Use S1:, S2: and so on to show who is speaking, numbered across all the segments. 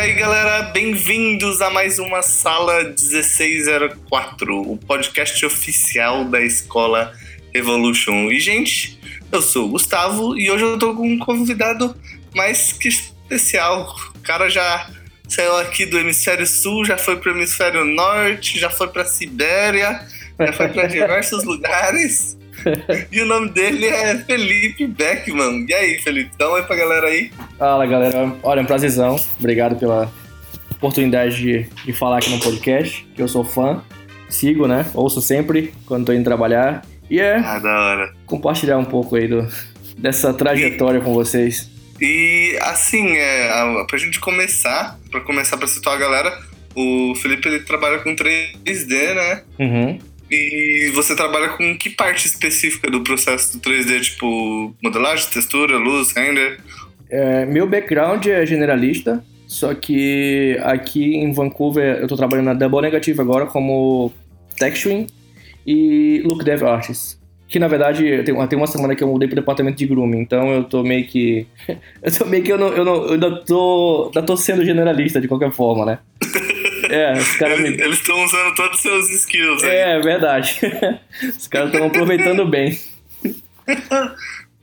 S1: aí, galera, bem-vindos a mais uma Sala 1604, o podcast oficial da escola Evolution. E, gente, eu sou o Gustavo e hoje eu tô com um convidado mais que especial. O cara já saiu aqui do hemisfério sul, já foi pro hemisfério norte, já foi pra Sibéria, já foi pra diversos lugares. E o nome dele é Felipe Beckman. E aí, Felipe, dá um oi pra galera aí.
S2: Fala, galera. Olha, é um prazerzão. Obrigado pela oportunidade de, de falar aqui no podcast, que eu sou fã. Sigo, né? Ouço sempre quando tô indo trabalhar. E é
S1: Ah, da hora.
S2: compartilhar um pouco aí do, dessa trajetória com vocês.
S1: E assim, é, a- pra gente começar, pra começar pra situar a galera, o Felipe ele trabalha com 3D, né?
S2: Uhum.
S1: E você trabalha com que parte específica do processo do 3D? Tipo, modelagem, textura, luz, render?
S2: É, meu background é generalista, só que aqui em Vancouver eu tô trabalhando na Double Negative agora como texturing e look dev artist. Que na verdade tem, tem uma semana que eu mudei pro departamento de grooming, então eu tô meio que. eu tô meio que eu não. Eu, não, eu ainda tô. Ainda tô sendo generalista de qualquer forma, né? É, os caras me.
S1: Eles estão usando todos os seus skills aí.
S2: É, é verdade. Os caras estão aproveitando bem.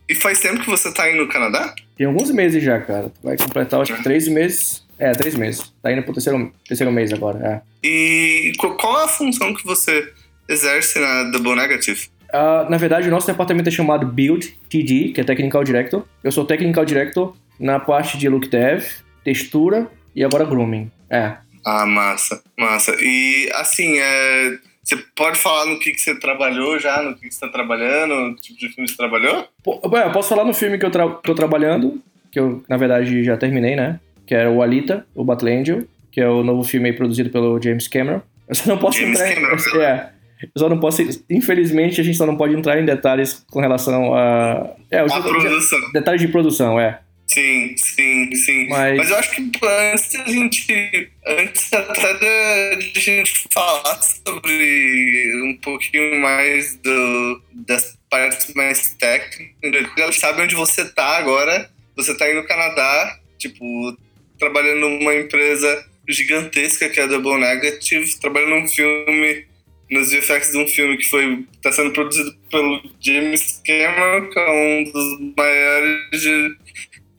S1: E faz tempo que você tá aí no Canadá?
S2: Tem alguns meses já, cara. Vai completar, acho que três meses. É, três meses. Tá indo pro terceiro, terceiro mês agora, é.
S1: E qu- qual é a função que você exerce na Double Negative?
S2: Ah, na verdade, o nosso departamento é chamado Build TD, que é Technical Director. Eu sou Technical Director na parte de Look Dev, textura e agora Grooming. É.
S1: Ah, massa, massa. E assim, é, você pode falar no que, que você trabalhou já, no que, que você tá trabalhando, no tipo de filme você trabalhou?
S2: Pô, eu posso falar no filme que eu tra tô trabalhando, que eu, na verdade, já terminei, né? Que era o Alita, o Battle Angel, que é o novo filme aí produzido pelo James Cameron. Eu só não posso
S1: James
S2: entrar...
S1: Cameron.
S2: É. Eu só não posso... Infelizmente, a gente só não pode entrar em detalhes com relação a... É,
S1: A produção.
S2: detalhes de produção, é.
S1: Sim, sim, sim.
S2: Mas-
S1: Mas, eu acho que antes da gente. Antes até da- a gente falar sobre um pouquinho mais do, das partes mais técnicas, elas sabem onde você tá agora. Você tá aí no Canadá, tipo, trabalhando numa empresa gigantesca que é a Double Negative, trabalhando num filme, nos VFX de um filme que foi tá sendo produzido pelo James Cameron, que é um dos maiores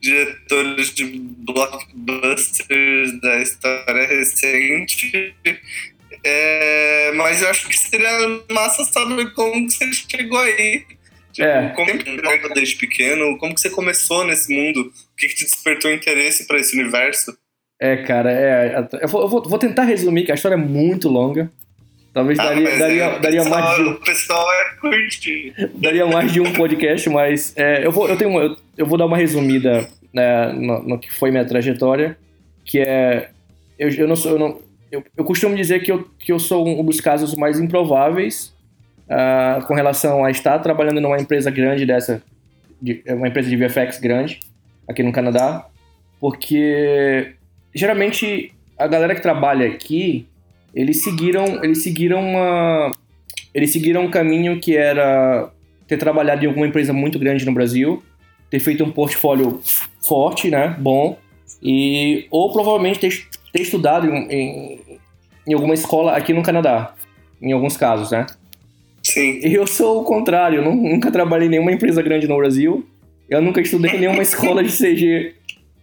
S1: diretores de blockbusters da história recente. É, mas eu acho que seria massa saber como que você chegou aí. Tipo,
S2: É.
S1: Como que desde pequeno? Como que você começou nesse mundo? O que, que te despertou interesse para esse universo?
S2: É, cara, é. Eu vou, eu vou tentar resumir, que a história é muito longa. Talvez daria,
S1: mas
S2: daria,
S1: é,
S2: daria
S1: pessoal-
S2: mais de um,
S1: O pessoal é curtir.
S2: daria mais de um podcast, mas é, eu, vou, eu, tenho uma- eu, eu vou dar uma resumida né, no, no que foi minha trajetória, que é. Eu, eu não sou. Eu, não, eu, eu costumo dizer que eu, que eu sou um dos casos mais improváveis ah, com relação a estar trabalhando numa empresa grande dessa, de, é uma empresa de VFX grande, aqui no Canadá, porque geralmente a galera que trabalha aqui, eles seguiram, eles seguiram uma, eles seguiram um caminho que era ter trabalhado em alguma empresa muito grande no Brasil, ter feito um portfólio forte, né, bom, e ou provavelmente ter, ter estudado em, em, em alguma escola aqui no Canadá, em alguns casos, né.
S1: Sim.
S2: Eu sou o contrário, eu nu- nunca trabalhei em nenhuma empresa grande no Brasil. Eu nunca estudei em nenhuma escola de CG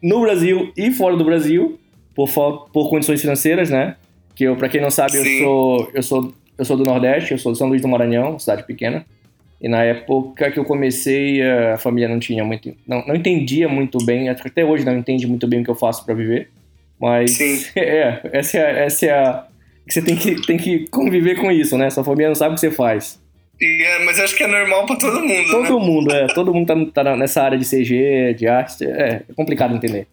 S2: no Brasil e fora do Brasil, por, por condições financeiras, né? Que eu, pra quem não sabe, eu
S1: Sim.
S2: sou, eu sou eu sou do Nordeste, eu sou de São Luís do Maranhão, cidade pequena. E na época que eu comecei, a família não tinha muito, não, não entendia muito bem, acho que até hoje não entende muito bem o que eu faço pra viver. Mas
S1: Sim.
S2: é, essa é, a- essa é a você tem que, tem que conviver com isso, né? Sua família não sabe o que você faz.
S1: É- mas acho que é normal para todo mundo, né?
S2: Todo mundo, é. Todo mundo tá, tá nessa área de CG, de arte. É, é complicado entender.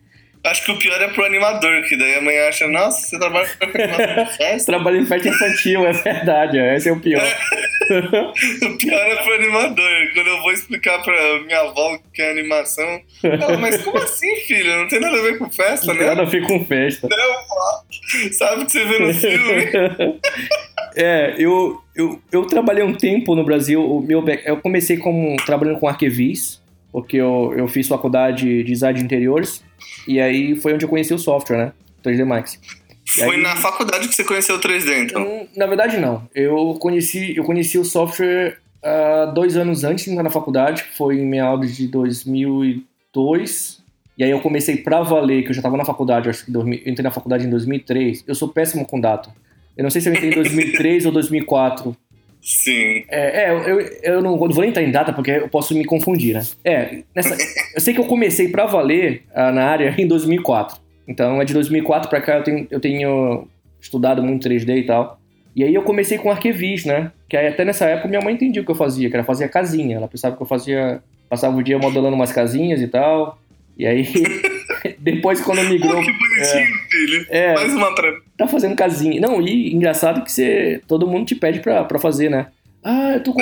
S1: Acho que o pior é pro animador, que daí amanhã acha, nossa, você trabalha com animação de festa?
S2: Trabalho em festa infantil, é verdade. é, Esse é o pior.
S1: O pior é pro animador. Quando eu vou explicar pra minha avó que é animação, ela, mas como assim, filho? Não tem nada a ver com festa, né?
S2: Nada a ver com festa.
S1: Não. Sabe o que você vê no filme?
S2: É, eu, eu, eu trabalhei um tempo no Brasil. O meu, eu comecei como, trabalhando com arquivis, porque eu, eu fiz faculdade de design de interiores. E aí foi onde eu conheci o software, né? 3D Max.
S1: Foi aí, na faculdade que você conheceu o 3D, então?
S2: Hum, na verdade, não. Eu conheci, eu conheci o software uh, dois anos antes de entrar na faculdade, foi em meados de 2002. E aí eu comecei pra valer, que eu já tava na faculdade, acho que eu entrei na faculdade em 2003. Eu sou péssimo com data. Eu não sei se eu entrei em 2003 ou 2004.
S1: Sim.
S2: É, é eu, eu não vou nem entrar em data porque eu posso me confundir, né? É, nessa, eu sei que eu comecei pra valer uh, na área em 2004. Então é de 2004 para cá eu tenho, eu tenho estudado muito 3D e tal. E aí eu comecei com arquivis, né? Que aí até nessa época minha mãe entendia o que eu fazia, que era fazer casinha. Ela pensava que eu fazia. Passava o dia modelando umas casinhas e tal. E aí, depois quando migrou.
S1: Oh, que bonitinho, é, filho. É, Mais uma pra
S2: Tá fazendo casinha. Não, e engraçado que você. Todo mundo te pede pra, pra fazer, né? Ah, eu, tô,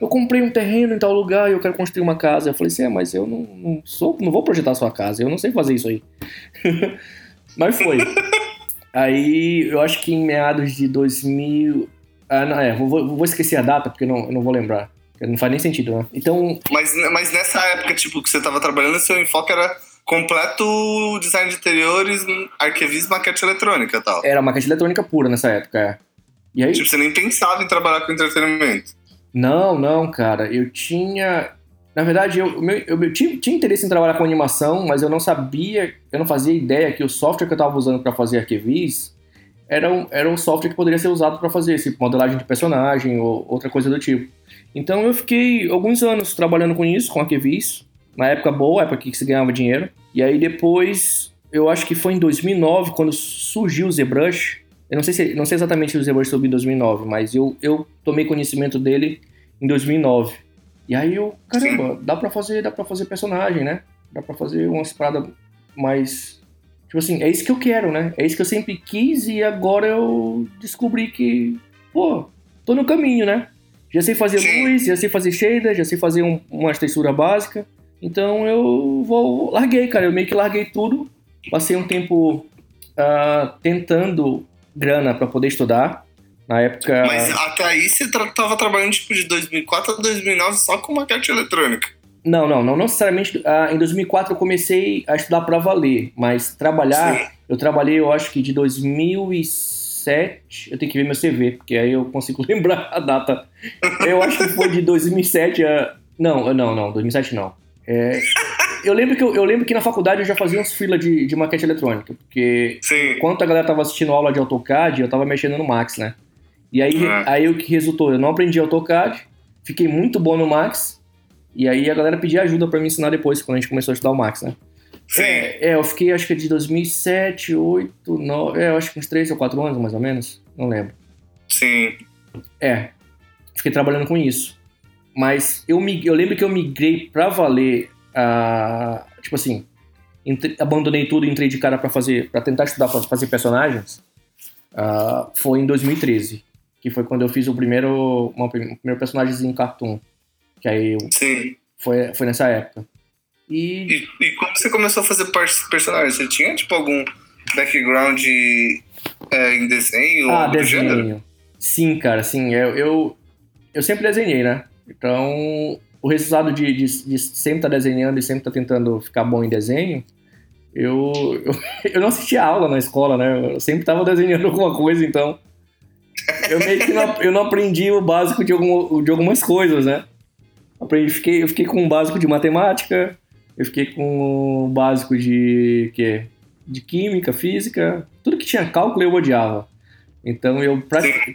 S2: eu comprei um terreno em tal lugar e eu quero construir uma casa. Eu falei assim, é, mas eu não, não sou, não vou projetar a sua casa, eu não sei fazer isso aí. mas foi. aí, eu acho que em meados de 2000... Ah, não, é, vou, vou esquecer a data porque não, eu não vou lembrar. Não faz nem sentido, né? Então...
S1: Mas, mas nessa época, tipo, que você tava trabalhando, seu enfoque era completo design de interiores, arquivismo, maquete eletrônica e tal.
S2: Era maquete eletrônica pura nessa época, é.
S1: E aí, tipo, você nem pensava em trabalhar com entretenimento.
S2: Não, não, cara. Eu tinha. Na verdade, eu, eu, eu tinha, tinha, interesse em trabalhar com animação, mas eu não sabia, eu não fazia ideia que o software que eu estava usando para fazer arquivis era um, era um software que poderia ser usado para fazer tipo, modelagem de personagem ou outra coisa do tipo. Então eu fiquei alguns anos trabalhando com isso, com arquivis, na época boa, época que se ganhava dinheiro. E aí depois, eu acho que foi em 2009, quando surgiu o ZBrush, eu não sei, se, não sei exatamente se o ZBrush subiu em 2009, mas eu, eu tomei conhecimento dele em 2009. E aí eu, caramba, dá pra fazer, dá pra fazer personagem, né? Dá pra fazer umas paradas mais. Tipo assim, é isso que eu quero, né? É isso que eu sempre quis e agora eu descobri que, pô, tô no caminho, né? Já sei fazer luz, já sei fazer shader, já sei fazer um, uma textura básica. Então eu vou. Larguei, cara. Eu meio que larguei tudo. Passei um tempo uh, tentando grana para poder estudar. Na época.
S1: Mas até aí você tava trabalhando tipo de 2004 a 2009 só com maquete eletrônica.
S2: Não, não, não necessariamente. Ah, em 2004 eu comecei a estudar para valer, mas trabalhar, Sim. eu trabalhei, eu acho que de 2007. Eu tenho que ver meu CV, porque aí eu consigo lembrar a data. Eu acho que foi de 2007 a. Não, não, não, 2007 não. É, eu lembro que eu, eu, lembro que na faculdade eu já fazia uns fila de, de maquete eletrônica, porque Sim. enquanto a galera tava assistindo aula de AutoCAD, eu tava mexendo no Max, né? E aí, uhum. aí o que resultou? Eu não aprendi AutoCAD, fiquei muito bom no Max, e aí a galera pedia ajuda para me ensinar depois, quando a gente começou a estudar o Max, né?
S1: Sim.
S2: É, eu fiquei acho que de 2007, 8, 9, é, eu acho que uns 3 ou 4 anos mais ou menos, não lembro.
S1: Sim.
S2: É, fiquei trabalhando com isso. Mas eu, eu lembro que eu migrei pra valer Uh, tipo assim, entre, abandonei tudo e entrei de cara para fazer, para tentar estudar para fazer personagens. Uh, foi em 2013, que foi quando eu fiz o primeiro, uma, o primeiro personagem em cartoon. Que aí eu,
S1: Sim.
S2: Foi, foi nessa época.
S1: E... e, e como você começou a fazer personagens? Você tinha tipo algum background é, em desenho?
S2: Ah, desenho. Sim, cara, sim. Eu, eu, eu sempre desenhei, né? Então, o resultado de, de, de sempre estar tá desenhando e sempre estar tá tentando ficar bom em desenho, eu, eu, eu não assistia aula na escola, né? Eu sempre estava desenhando alguma coisa, então eu meio que não, eu não aprendi o básico de, algum, de algumas coisas, né? Aprendi, fiquei, eu fiquei com o básico de matemática, eu fiquei com o básico de quê? de química, física, tudo que tinha cálculo eu odiava. Então eu,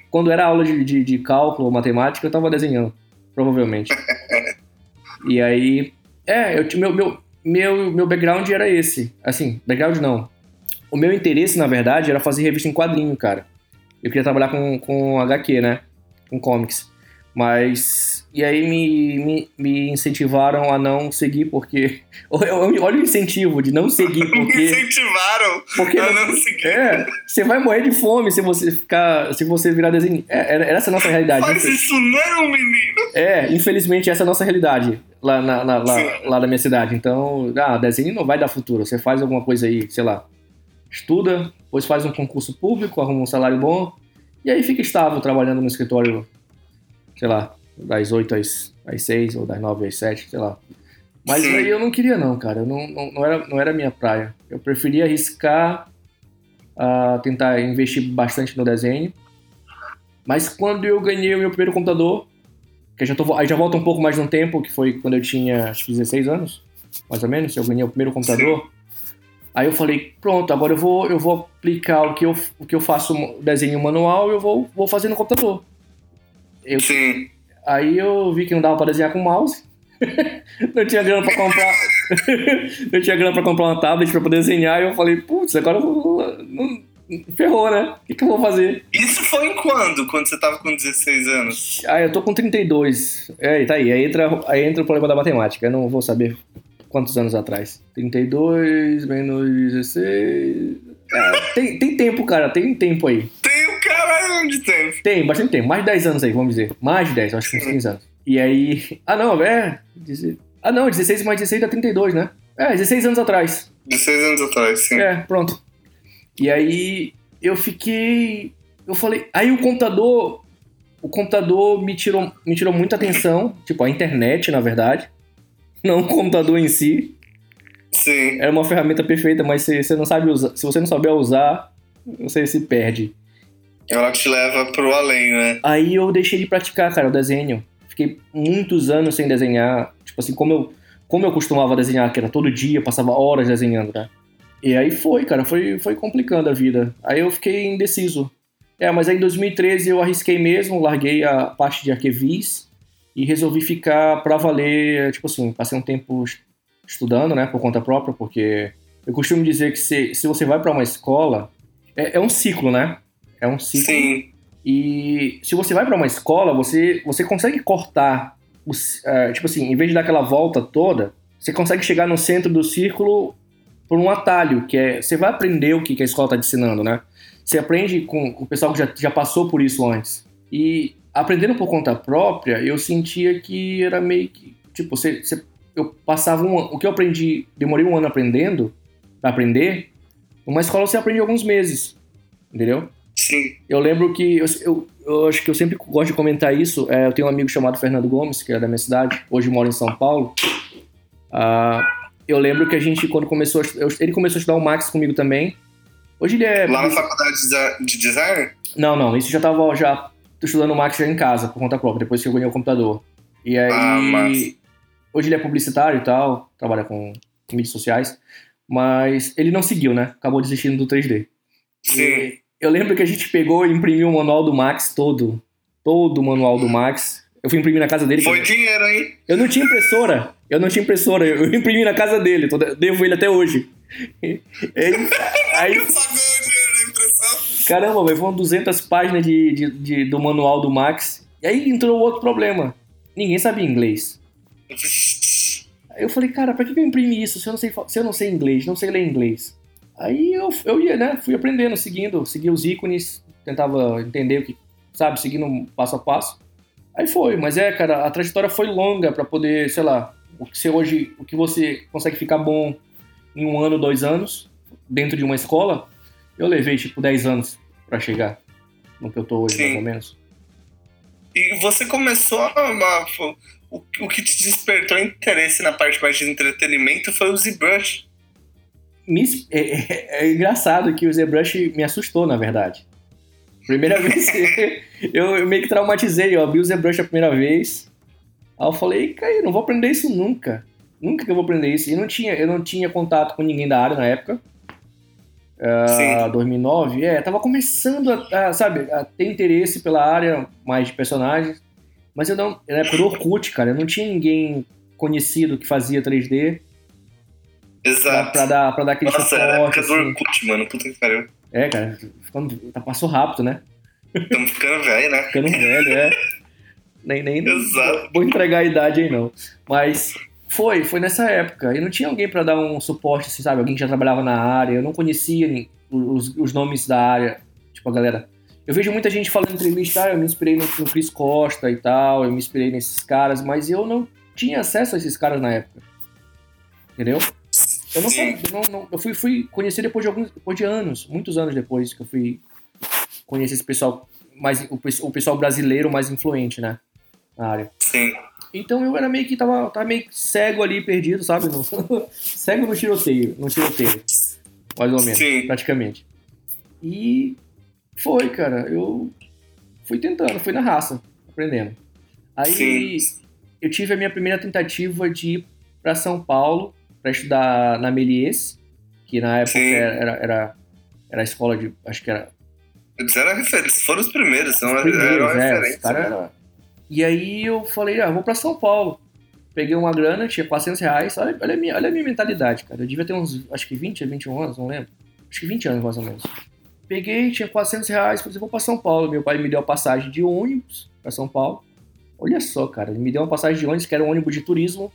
S2: quando era aula de, de, de cálculo ou matemática, eu estava desenhando, provavelmente. E aí, é, eu, meu, meu, meu, meu background era esse. Assim, background não. O meu interesse, na verdade, era fazer revista em quadrinho, cara. Eu queria trabalhar com, com HQ, né? Com comics. Mas. E aí me, me, me incentivaram a não seguir, porque. Olha o incentivo de não seguir, porque.
S1: me incentivaram porque, a não seguir.
S2: É, você vai morrer de fome se você ficar. Se você virar desenho. É, era essa a nossa realidade.
S1: Faz isso não, menino!
S2: É, infelizmente essa é a nossa realidade lá na, na lá, lá na minha cidade. Então, ah, desenho não vai dar futuro. Você faz alguma coisa aí, sei lá, estuda, depois faz um concurso público, arruma um salário bom, e aí fica estável trabalhando no escritório, sei lá, das 8 às, às 6 ou das 9 às 7, sei lá. Mas aí eu não queria não, cara. Eu não, não, não, era, não era minha praia. Eu preferia arriscar a tentar investir bastante no desenho. Mas quando eu ganhei o meu primeiro computador, que já tô, aí já volta um pouco mais no tempo, que foi quando eu tinha acho que 16 anos, mais ou menos, eu ganhei o primeiro computador. Sim. Aí eu falei, pronto, agora eu vou, eu vou aplicar o que eu, o que eu faço desenho manual, eu vou, vou fazer no computador. Eu,
S1: Sim.
S2: Aí eu vi que não dava para desenhar com mouse. não tinha grana para comprar. não tinha grana para comprar uma tablet para poder desenhar. E eu falei, putz, agora eu vou, não, ferrou, né? O que, que, eu vou fazer?
S1: Isso foi em quando? Quando você tava com 16 anos?
S2: Ah, eu tô com 32. É, tá aí. Aí entra, aí entra o problema da matemática. Eu não vou saber quantos anos atrás. 32 menos 16. É, tem, tem tempo, cara. Tem tempo aí.
S1: De tempo.
S2: Tem, bastante tempo. Mais de 10 anos aí, vamos dizer. Mais de 10, acho que uns 15 anos. E aí. Ah, não, é. Ah, não, 16 mais 16 dá 32, né? É, 16 anos atrás.
S1: 16 anos atrás, sim.
S2: É, pronto. E aí eu fiquei. Eu falei. Aí o computador. O computador me tirou, me tirou muita atenção. Tipo, a internet, na verdade. Não o computador em si.
S1: Sim.
S2: Era uma ferramenta perfeita, mas se você não sabe usar. Se você não souber usar, você se perde.
S1: Ela te leva pro além, né?
S2: Aí eu deixei de praticar, cara, o desenho. Fiquei muitos anos sem desenhar. Tipo assim, como eu, como eu costumava desenhar, que era todo dia, passava horas desenhando, né? E aí foi, cara, foi, foi complicando a vida. Aí eu fiquei indeciso. É, mas aí em 2013 eu arrisquei mesmo, larguei a parte de arquivis e resolvi ficar pra valer, tipo assim, passei um tempo estudando, né, por conta própria, porque eu costumo dizer que se, se você vai para uma escola, é, é, um ciclo, né? É um ciclo.
S1: Sim.
S2: E se você vai para uma escola, você, você consegue cortar, os, uh, tipo assim, em vez de dar aquela volta toda, você consegue chegar no centro do círculo por um atalho, que é você vai aprender o que a escola está te ensinando, né? Você aprende com o pessoal que já, já passou por isso antes. E aprendendo por conta própria, eu sentia que era meio que. Tipo, você, você eu passava um O que eu aprendi, demorei um ano aprendendo, pra aprender, uma escola você aprende alguns meses. Entendeu?
S1: Sim.
S2: Eu lembro que. Eu, eu, eu, acho que eu sempre gosto de comentar isso. É, eu tenho um amigo chamado Fernando Gomes, que é da minha cidade, hoje mora em São Paulo. Uh, eu lembro que a gente, quando começou. Ele começou a estudar o Max comigo também. Hoje ele é.
S1: Lá na faculdade de design?
S2: Não, não. Isso já tava já estudando o Max já em casa, por conta própria, depois que eu ganhei o computador. E aí. Ah, hoje ele é publicitário e tal, trabalha com mídias sociais. Mas ele não seguiu, né? Acabou desistindo do 3D.
S1: Sim. E
S2: eu lembro que a gente pegou e imprimiu o manual do Max todo. Todo o manual do Max. Eu fui imprimir na casa dele.
S1: Foi dinheiro, hein?
S2: Eu não tinha impressora. Eu não tinha impressora, eu imprimi na casa dele, devo ele até hoje. Ele,
S1: aí, impressão.
S2: Caramba, véio, foram 200 páginas de, de, de, do manual do Max. E aí entrou outro problema. Ninguém sabia inglês. Aí eu falei, cara, pra que eu imprimi isso se eu não sei, se eu não sei inglês, não sei ler inglês? Aí eu, eu ia, né? Fui aprendendo, seguindo, seguia os ícones, tentava entender o que, sabe, seguindo passo a passo. Aí foi, mas é, cara, a trajetória foi longa para poder, sei lá, o que você hoje, o que você consegue ficar bom em um ano, dois anos, dentro de uma escola, eu levei tipo 10 anos para chegar no que eu tô hoje, Sim. mais ou menos.
S1: E você começou a. O, o que te despertou interesse na parte mais de entretenimento foi o ZBrush.
S2: Me, é, é, é, engraçado que o ZBrush me assustou, na verdade. Primeira vez eu, eu meio que traumatizei, eu abri o ZBrush a primeira vez, Aí eu falei, cara, não vou aprender isso nunca. Nunca que eu vou aprender isso. E não tinha, eu não tinha contato com ninguém da área na época. Uh, 2009, é, tava começando a, a, sabe, a ter interesse pela área mais de personagens. Mas eu não, na época do Orkut, cara, eu não tinha ninguém conhecido que fazia 3D.
S1: Exato.
S2: Pra, pra dar, pra dar aquele
S1: Nossa,
S2: suporte.
S1: Era a época
S2: assim.
S1: do Orkut, mano, puta que pariu.
S2: É, cara, ficando, tá, passou rápido, né?
S1: Estamos ficando velho, né?
S2: Ficando velho, é. Nem, nem
S1: Exato.
S2: vou entregar a idade aí, não. Mas foi, foi nessa época. E não tinha alguém para dar um suporte, assim, sabe? Alguém que já trabalhava na área. Eu não conhecia os, os nomes da área. Tipo, a galera. Eu vejo muita gente falando em entrevista, ah, eu me inspirei no, no Chris Costa e tal, eu me inspirei nesses caras, mas eu não tinha acesso a esses caras na época. Entendeu? Eu não, sabia, eu, não, não, eu fui, fui conhecer depois de alguns, depois de anos, muitos anos depois que eu fui conhecer esse pessoal mais o, o pessoal brasileiro mais influente, né? na área.
S1: Sim.
S2: Então eu era meio que tava, tava meio cego ali, perdido, sabe? No, cego no tiroteio, no tiroteio. Mais ou menos,
S1: Sim.
S2: praticamente. E foi, cara. Eu fui tentando, fui na raça, aprendendo. Aí Sim. eu tive a minha primeira tentativa de ir para São Paulo para estudar na Melies, que na época era, era, era, a escola de. Acho que era.
S1: Eles eram referência, foram os primeiros, são os primeiros,
S2: é, referência. Né? Era... E aí eu falei, ah, vou para São Paulo. Peguei uma grana, tinha 400 reais. Olha, olha, a minha, olha a minha mentalidade, cara. Eu devia ter uns, acho que 20, 21 anos, não lembro. Acho que 20 anos mais ou menos. Peguei, tinha 400 reais, falei, vou para São Paulo. Meu pai me deu a passagem de ônibus para São Paulo. Olha só, cara, ele me deu uma passagem de ônibus, que era um ônibus de turismo,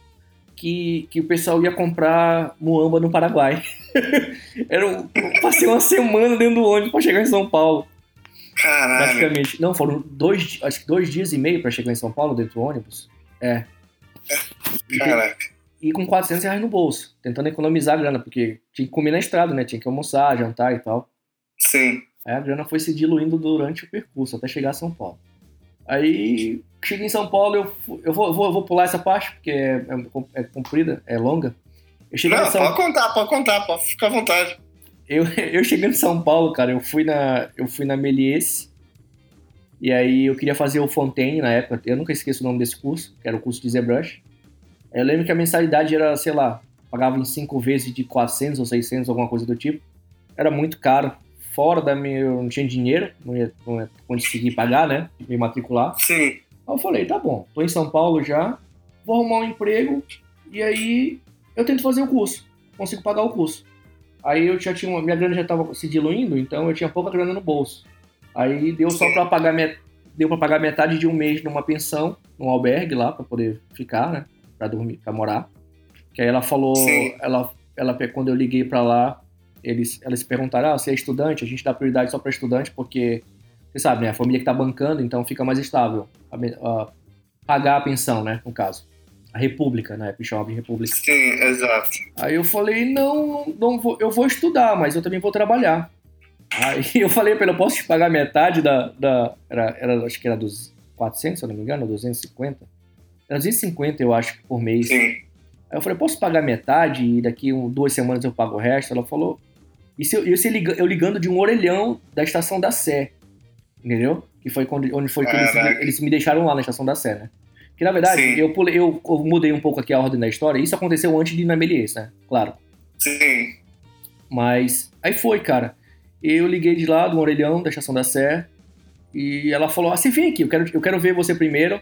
S2: que, que o pessoal ia comprar muamba no Paraguai. era um, passei uma semana dentro do ônibus para chegar em São Paulo.
S1: Caralho.
S2: Praticamente. Não, foram dois, acho que dois dias e meio para chegar em São Paulo dentro do ônibus. É.
S1: Caraca.
S2: E, e com 400 reais no bolso, tentando economizar a grana, porque tinha que comer na estrada, né? Tinha que almoçar, jantar e tal.
S1: Sim.
S2: Aí a grana foi se diluindo durante o percurso, até chegar a São Paulo. Aí, cheguei em São Paulo, eu, eu, vou, eu vou, vou pular essa parte, porque é, é, é comprida, é longa.
S1: Eu cheguei Não, São... pode contar, pode contar, pode ficar à vontade.
S2: Eu, eu cheguei em São Paulo, cara, eu fui na, eu fui na Melies, e aí eu queria fazer o Fontaine na época, eu nunca esqueço o nome desse curso, que era o curso de ZBrush. Eu lembro que a mensalidade era, sei lá, pagava em cinco vezes de 400 ou 600, alguma coisa do tipo. Era muito caro fora da minha. Eu não tinha dinheiro, não ia, não ia conseguir pagar, né? Me matricular.
S1: Sim.
S2: Aí eu falei, tá bom, tô em São Paulo já, vou arrumar um emprego e aí eu tento fazer o curso, consigo pagar o curso. Aí eu já tinha uma, minha grana já estava se diluindo, então eu tinha pouca grana no bolso. Aí deu só para pagar met, deu para pagar metade de um mês numa pensão, num albergue lá para poder ficar, né, para dormir, para morar. Que aí ela falou, Sim. ela ela quando eu liguei para lá, eles, elas perguntaram, ah, você é estudante? A gente dá prioridade só para estudante porque, você sabe, né? A família que está bancando, então fica mais estável. A, a, pagar a pensão, né? No caso. A República, né? De República.
S1: Sim, exato.
S2: Aí eu falei, não, não vou, eu vou estudar, mas eu também vou trabalhar. Aí eu falei para ele, eu posso te pagar metade da... da era, era, acho que era dos 400, se eu não me engano, 250. Era 250, eu acho, por mês.
S1: Sim.
S2: Aí eu falei, posso pagar metade e daqui um, duas semanas eu pago o resto? Ela falou, isso eu, isso eu ligando de um orelhão da estação da Sé. Entendeu? Que foi quando, onde foi que eles, eles, me deixaram lá na estação da Sé, né? Que na verdade, eu, pulei, eu, eu, mudei um pouco aqui a ordem da história. Isso aconteceu antes de ir na Melies, né? Claro.
S1: Sim.
S2: Mas aí foi, cara. Eu liguei de lá, do orelhão da estação da Sé. E ela falou: Ah, você vem aqui, eu quero, eu quero ver você primeiro.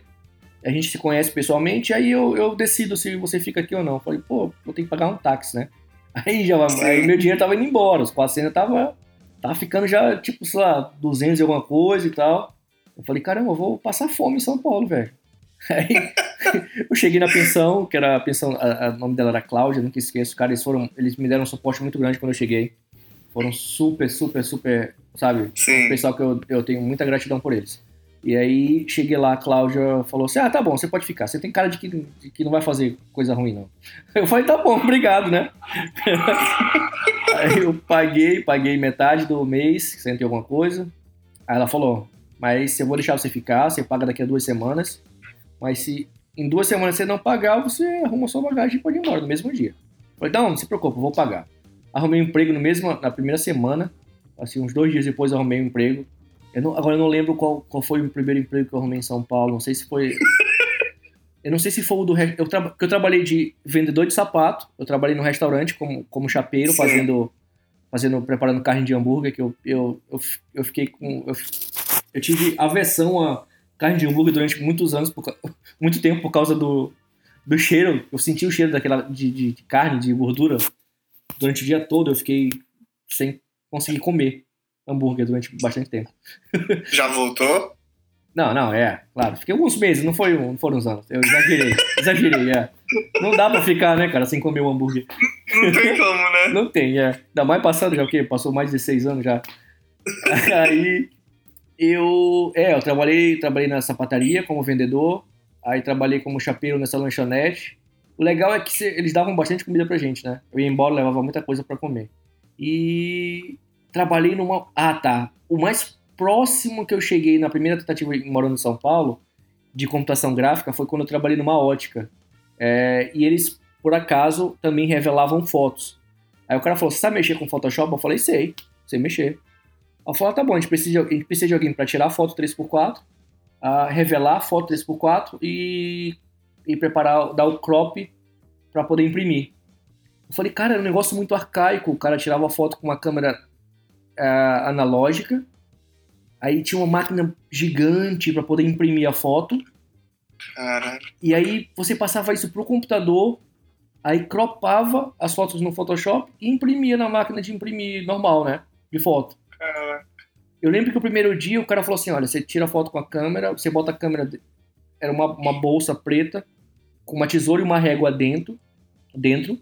S2: A gente se conhece pessoalmente, aí eu, eu decido se você fica aqui ou não. Eu falei, pô, eu tenho que pagar um táxi, né? Aí já aí meu dinheiro tava indo embora, os 400 tava, tava ficando já, tipo, sei lá, 200 e alguma coisa e tal. Eu falei, caramba, eu vou passar fome em São Paulo, velho. Aí eu cheguei na pensão, que era a pensão, o nome dela era Cláudia, nunca esqueço. Cara, eles foram, eles me deram um suporte muito grande quando eu cheguei. Foram super, super, super, sabe?
S1: Sim.
S2: Pessoal que eu, eu tenho muita gratidão por eles. E aí cheguei lá, a Cláudia falou assim: Ah, tá bom, você pode ficar. Você tem cara de que, de que não vai fazer coisa ruim, não. Eu falei, tá bom, obrigado, né? aí eu paguei, paguei metade do mês, sentei alguma coisa. Aí ela falou: Mas eu vou deixar você ficar, você paga daqui a duas semanas. Mas se em duas semanas você não pagar, você arruma sua bagagem e pode ir embora no mesmo dia. Eu falei, não, não se preocupe, eu vou pagar. Arrumei um emprego no mesmo, na primeira semana, assim, uns dois dias depois arrumei um emprego eu não, agora eu não lembro qual, qual foi o primeiro emprego que eu arrumei em São Paulo. Não sei se foi. Eu não sei se foi o do. Eu, tra... eu trabalhei de vendedor de sapato. Eu trabalhei no restaurante como, como chapeiro, Sim. fazendo. Fazendo, preparando carne de hambúrguer, que eu, eu, eu, eu fiquei com. Eu, eu tive aversão a carne de hambúrguer durante muitos anos, por, muito tempo, por causa do, do cheiro. Eu senti o cheiro daquela de, de, de carne, de gordura. Durante o dia todo eu fiquei sem conseguir comer hambúrguer durante bastante tempo.
S1: Já voltou?
S2: Não, não, é, claro. Fiquei alguns meses, não, foi, não foram uns anos. Eu exagerei, exagerei, é. Não dá pra ficar, né, cara, sem comer um hambúrguer.
S1: Não tem como, né?
S2: Não tem, é. Ainda mais passado já o quê? Passou mais de seis anos já. Aí eu, é, eu trabalhei, trabalhei na sapataria como vendedor, aí trabalhei como chapeiro nessa lanchonete. O legal é que eles davam bastante comida pra gente, né? Eu ia embora, levava muita coisa para comer. E trabalhei numa. Ah, tá. O mais próximo que eu cheguei na primeira tentativa morando em São Paulo de computação gráfica foi quando eu trabalhei numa ótica. É, e eles, por acaso, também revelavam fotos. Aí o cara falou: Você sabe mexer com Photoshop? Eu falei: Sei, sei mexer. Ela falou, ah, tá bom, a gente precisa, a gente precisa de alguém para tirar foto 3x4, uh, revelar foto 3x4 e, e preparar, dar o crop para poder imprimir. Eu falei, cara, era um negócio muito arcaico. O cara tirava foto com uma câmera uh, analógica, aí tinha uma máquina gigante para poder imprimir a foto.
S1: Caralho.
S2: E aí você passava isso pro computador, aí cropava as fotos no Photoshop e imprimia na máquina de imprimir normal, né? De foto.
S1: Caraca.
S2: Eu lembro que o primeiro dia o cara falou assim: olha, você tira a foto com a câmera, você bota a câmera. Era uma, uma bolsa preta com uma tesoura e uma régua dentro. dentro.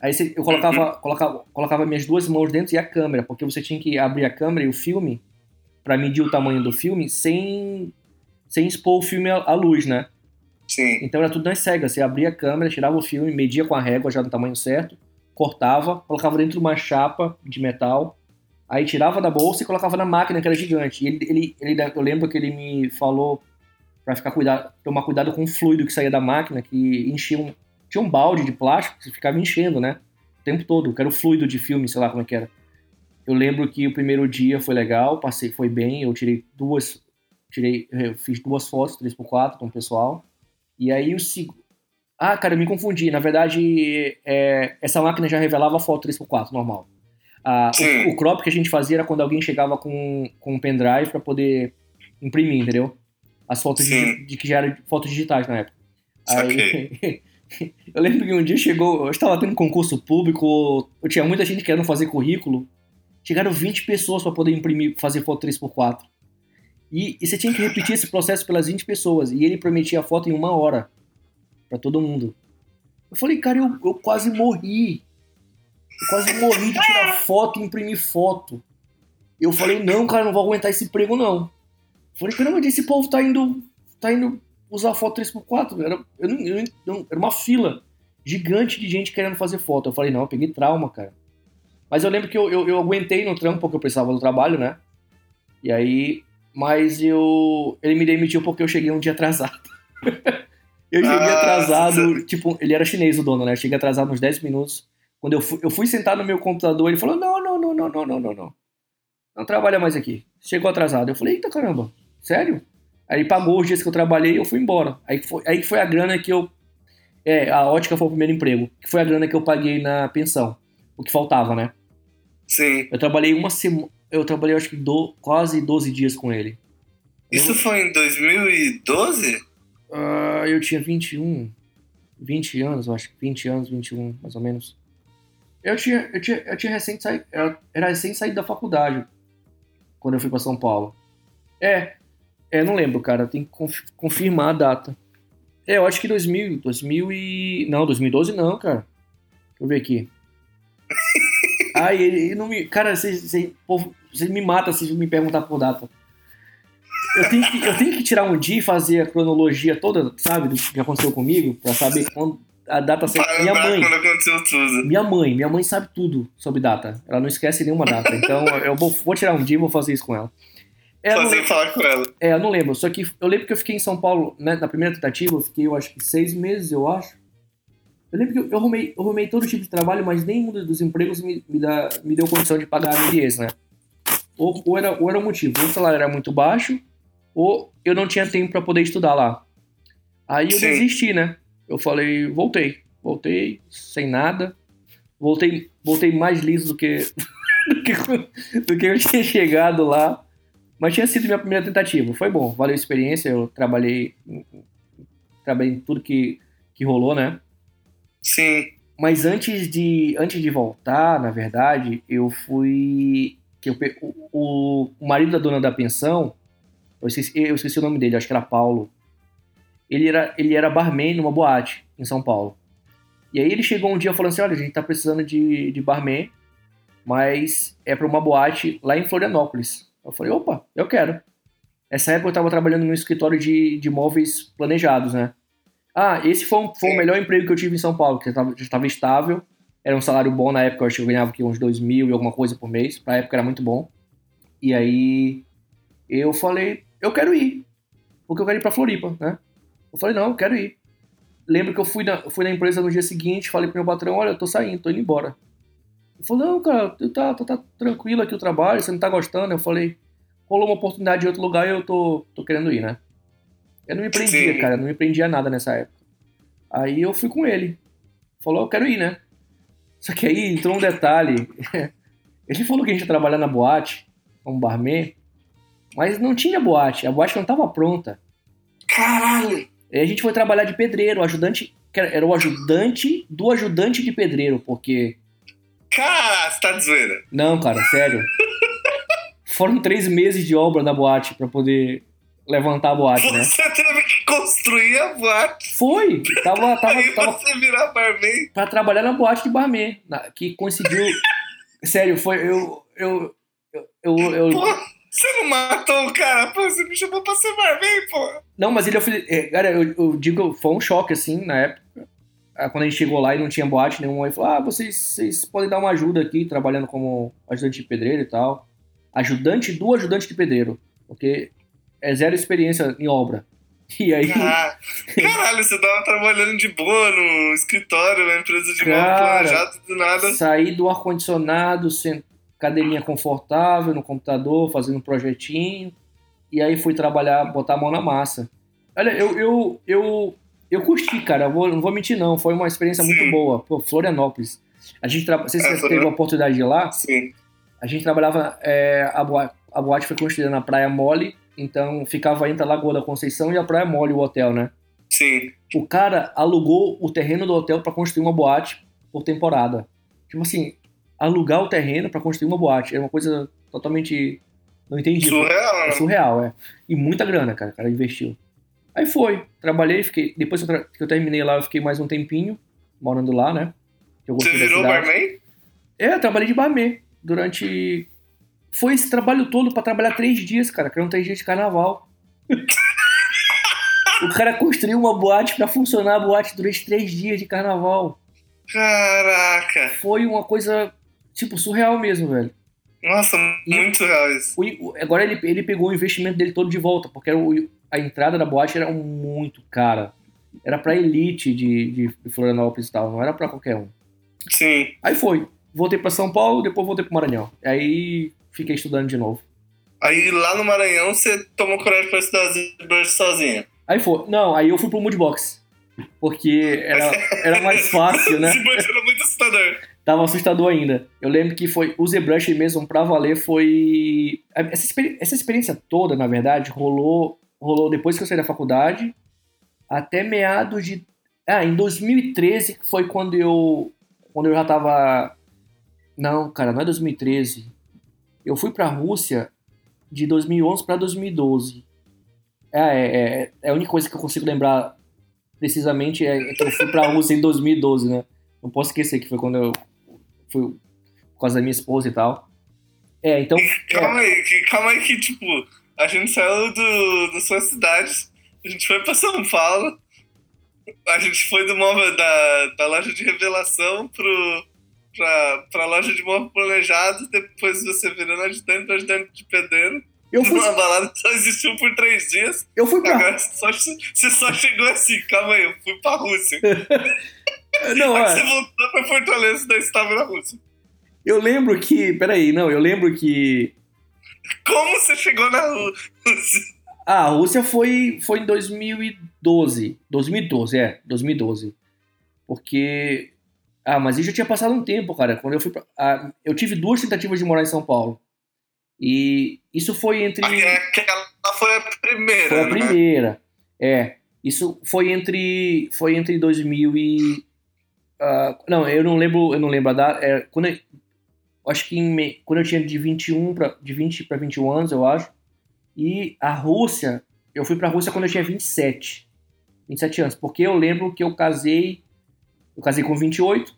S2: Aí você, eu colocava, colocava, colocava minhas duas mãos dentro e a câmera, porque você tinha que abrir a câmera e o filme para medir o tamanho do filme sem, sem expor o filme à, à luz, né?
S1: Sim.
S2: Então era tudo nas cegas. Você abria a câmera, tirava o filme, media com a régua já no tamanho certo, cortava, colocava dentro de uma chapa de metal, aí tirava da bolsa e colocava na máquina que era gigante. E ele, ele, ele eu lembro que ele me falou para ficar cuidado, tomar cuidado com o fluido que saía da máquina, que enchia um, tinha um balde de plástico que ficava enchendo, né? O tempo todo, que era o fluido de filme, sei lá como é que era. Eu lembro que o primeiro dia foi legal, passei, foi bem, eu tirei duas, tirei, eu fiz duas fotos, 3x4 com o pessoal. E aí o segundo. Ah, cara, eu me confundi. Na verdade, é, essa máquina já revelava a foto 3x4, normal. Ah, o, o, crop que a gente fazia era quando alguém chegava com, com um pendrive para poder imprimir, entendeu? As fotos de, de, que já eram fotos digitais na época. Aí, eu lembro que um dia chegou, eu estava tendo um concurso público, eu tinha muita gente querendo fazer currículo. Chegaram 20 pessoas para poder imprimir, fazer foto 3x4. E, e, você tinha que repetir esse processo pelas 20 pessoas. E ele prometia a foto em uma hora para todo mundo. Eu falei, cara, eu, eu quase morri. Eu quase morri de tirar foto e imprimir foto. Eu falei, não, cara, não vou aguentar esse emprego, não. Eu falei, caramba, esse povo tá indo, tá indo usar foto 3x4. Era, eu não, eu não, era uma fila gigante de gente querendo fazer foto. Eu falei, não, eu peguei trauma, cara. Mas eu lembro que eu, eu, eu aguentei no trampo porque eu precisava do trabalho, né? E aí. Mas eu. Ele me demitiu porque eu cheguei um dia atrasado. eu cheguei ah, atrasado. Tipo, ele era chinês o dono, né? Eu cheguei atrasado uns 10 minutos. Quando eu fui, eu fui sentar no meu computador, ele falou: não, não, não, não, não, não, não, não. Não trabalha mais aqui. Chegou atrasado. Eu falei, eita caramba, sério? Aí pagou os dias que eu trabalhei e eu fui embora. Aí foi, aí foi a grana que eu. É, a ótica foi o primeiro emprego. Que foi a grana que eu paguei na pensão. O que faltava, né?
S1: Sim.
S2: Eu trabalhei uma semana. Eu trabalhei acho que do, quase 12 dias com ele.
S1: Isso eu... foi em 2012? Uh,
S2: ah, eu tinha 21. 20 anos, eu acho. 20 anos, 21, mais ou menos. Eu tinha, eu tinha, eu tinha recém saído. Era recém saído da faculdade. Quando eu fui para São Paulo. É, é, não lembro, cara. Tem que confirmar a data. É, eu acho que 2000, 2000 e... Não, 2012 não, cara. Deixa eu ver aqui. Ai, ele, ele não me... Cara, você, me mata se me perguntar por data. Eu tenho, que, eu tenho que tirar um dia e fazer a cronologia toda, sabe, do que aconteceu comigo, pra saber quando a data certa. Minha mãe.
S1: Quando aconteceu tudo.
S2: Minha mãe, minha mãe sabe tudo sobre data. Ela não esquece nenhuma data. Então eu vou, vou tirar um dia e vou fazer isso com ela.
S1: É, falar com ela.
S2: É, eu não lembro. Só que eu lembro que eu fiquei em São Paulo, né, na primeira tentativa, eu fiquei, eu acho que seis meses, eu acho. Eu lembro que eu, eu, arrumei, eu arrumei todo tipo de trabalho, mas nenhum dos empregos me, me, dá, me deu condição de pagar a MBS, né? Ou, ou, era, ou era o motivo, ou o salário era muito baixo, ou eu não tinha tempo para poder estudar lá. Aí eu Sim. desisti, né? Eu falei, voltei. Voltei sem nada. Voltei, voltei mais liso do que, do que, do que eu tinha chegado lá. Mas tinha sido minha primeira tentativa. Foi bom, valeu a experiência. Eu trabalhei, trabalhei em tudo que, que rolou, né?
S1: Sim.
S2: Mas antes de, antes de voltar, na verdade, eu fui. Que eu, o, o marido da dona da pensão, eu esqueci, eu esqueci o nome dele, acho que era Paulo. Ele era, ele era barman numa boate em São Paulo. E aí ele chegou um dia falando assim: olha, a gente tá precisando de, de barman, mas é para uma boate lá em Florianópolis. Eu falei, opa, eu quero. Essa época eu estava trabalhando no escritório de, de móveis planejados, né? Ah, esse foi, um, foi o melhor emprego que eu tive em São Paulo, que já estava estável, era um salário bom na época, eu acho que eu ganhava aqui uns dois mil e alguma coisa por mês, pra época era muito bom. E aí eu falei, eu quero ir, porque eu quero ir pra Floripa, né? Eu falei, não, eu quero ir. Lembro que eu fui na, fui na empresa no dia seguinte, falei pro meu patrão, olha, eu tô saindo, tô indo embora. Ele falou, não, cara, tá, tá, tá tranquilo aqui o trabalho, você não tá gostando. Eu falei, rolou uma oportunidade em outro lugar e eu tô, tô querendo ir, né? Eu não me prendia,
S1: Sim.
S2: cara, não me prendia nada nessa época. Aí eu fui com ele. Falou, eu quero ir, né? Só que aí entrou um detalhe. Ele falou que a gente ia trabalhar na boate, como barman, mas não tinha boate, a boate não tava pronta.
S1: Caralho!
S2: Aí a gente foi trabalhar de pedreiro, ajudante, era o ajudante do ajudante de pedreiro, porque.
S1: Cara, você tá de zoeira.
S2: Não, cara, sério. Foram três meses de obra na boate pra poder levantar a boate, né?
S1: Você teve que construir a boate.
S2: Foi! Tava, tava,
S1: Aí
S2: tava
S1: você virar barman.
S2: pra trabalhar na boate de barman, que coincidiu. Sério, foi. Eu. Eu. Eu. eu, eu-
S1: você não matou o cara? Pô, você me chamou pra ser barman, pô.
S2: Não, mas ele ofereceu. Cara, eu, eu digo, foi um choque, assim, na época. Ah, Quando a gente chegou lá e não tinha boate nenhuma, ele falou: Ah, vocês, vocês podem dar uma ajuda aqui, trabalhando como ajudante de pedreiro e tal. Ajudante do ajudante de pedreiro. Porque é zero experiência em obra. E aí.
S1: Ah, caralho, você tava trabalhando de boa no escritório, na empresa de
S2: Cara.
S1: planejado do nada.
S2: Saí do ar-condicionado, cadeirinha confortável no computador, fazendo um projetinho. E aí fui trabalhar, botar a mão na massa. Olha, eu, eu, eu, eu curti, cara. Eu vou, não vou mentir, não. Foi uma experiência muito
S1: Sim.
S2: boa. Pô, Florianópolis. A gente tra... Não sei se
S1: É,
S2: você teve a oportunidade de ir lá.
S1: Sim.
S2: A gente trabalhava. é, a, boate, a boate foi construída na Praia Mole. Então ficava entre a Lagoa da Conceição e a Praia Mole, o hotel, né?
S1: Sim.
S2: o cara alugou o terreno do hotel pra construir uma boate por temporada. Tipo assim, alugar o terreno pra construir uma boate. É uma coisa totalmente. Não entendi.
S1: Surreal, né?
S2: surreal, é. E muita grana, cara. O cara investiu. Aí foi. Trabalhei, fiquei. Depois que eu, que eu terminei lá, eu fiquei mais um tempinho morando lá, né?
S1: Você virou barman?
S2: É, eu trabalhei de barman durante. Foi esse trabalho todo pra trabalhar três dias, cara, que eram três dias de carnaval. o cara construiu uma boate pra funcionar a boate durante três dias de carnaval.
S1: Caraca.
S2: Foi uma coisa, tipo, surreal mesmo, velho.
S1: Nossa,
S2: E-
S1: muito real isso.
S2: O- agora ele, ele pegou o investimento dele todo de volta, porque era o- a entrada da boate era muito cara. Era pra elite de, de, Florianópolis e tal, não era pra qualquer um.
S1: Sim.
S2: Aí foi. Voltei pra São Paulo, depois voltei pro Maranhão. Aí fiquei estudando de novo.
S1: Aí lá no Maranhão você tomou coragem pra estudar ZBrush sozinha.
S2: Aí foi. Não, aí eu fui pro Moodbox. Porque era, era mais fácil, né?
S1: ZBrush era muito assustador.
S2: Tava assustador ainda. Eu lembro que foi. O ZBrush mesmo, pra valer, foi. Essa, experi- essa experiência toda, na verdade, rolou, rolou depois que eu saí da faculdade, até meados de. Ah, em 2013 que foi quando eu. Quando eu já tava. Não, cara, não é 2013. Eu fui pra Rússia de 2011 pra 2012. É, é, é, é a única coisa que eu consigo lembrar precisamente é que eu fui pra Rússia em 2012, né? Não posso esquecer que foi quando eu fui por causa da minha esposa e tal. É, então.
S1: Calma aí, que, calma aí que, tipo, a gente saiu do, da sua cidade, a gente foi pra São Paulo, a gente foi do móvel da, da loja de revelação pro, pra, pra loja de móvel planejado, depois você virando ajudante do ajudante de pedreiro,
S2: Eu fui,
S1: numa balada só existiu por três dias,
S2: eu fui pra.
S1: agora você só, você só chegou assim, calma aí, eu fui pra Rússia.
S2: Não,
S1: Aí
S2: é.
S1: você voltou pra Fortaleza e daí estava na Rússia.
S2: Eu lembro que. Peraí, não, eu lembro que.
S1: Como você chegou na Rússia?
S2: Ah, a Rússia foi, foi em 2012. 2012, é, 2012. Porque. Ah, mas isso já tinha passado um tempo, cara. Quando eu fui pra. ah, eu tive duas tentativas de morar em São Paulo. E isso foi entre.
S1: Aquela foi a primeira,
S2: Foi a
S1: né?
S2: primeira. É. Isso foi entre. Foi entre 2000 e. ah, não, eu não lembro. Eu não lembro a data. É, quando eu, acho que em quando eu tinha de 21 pra, de 20 para 21 anos, eu acho. E a Rússia, eu fui pra Rússia quando eu tinha 27. 27 anos. Porque eu lembro que eu casei. Eu casei com 28.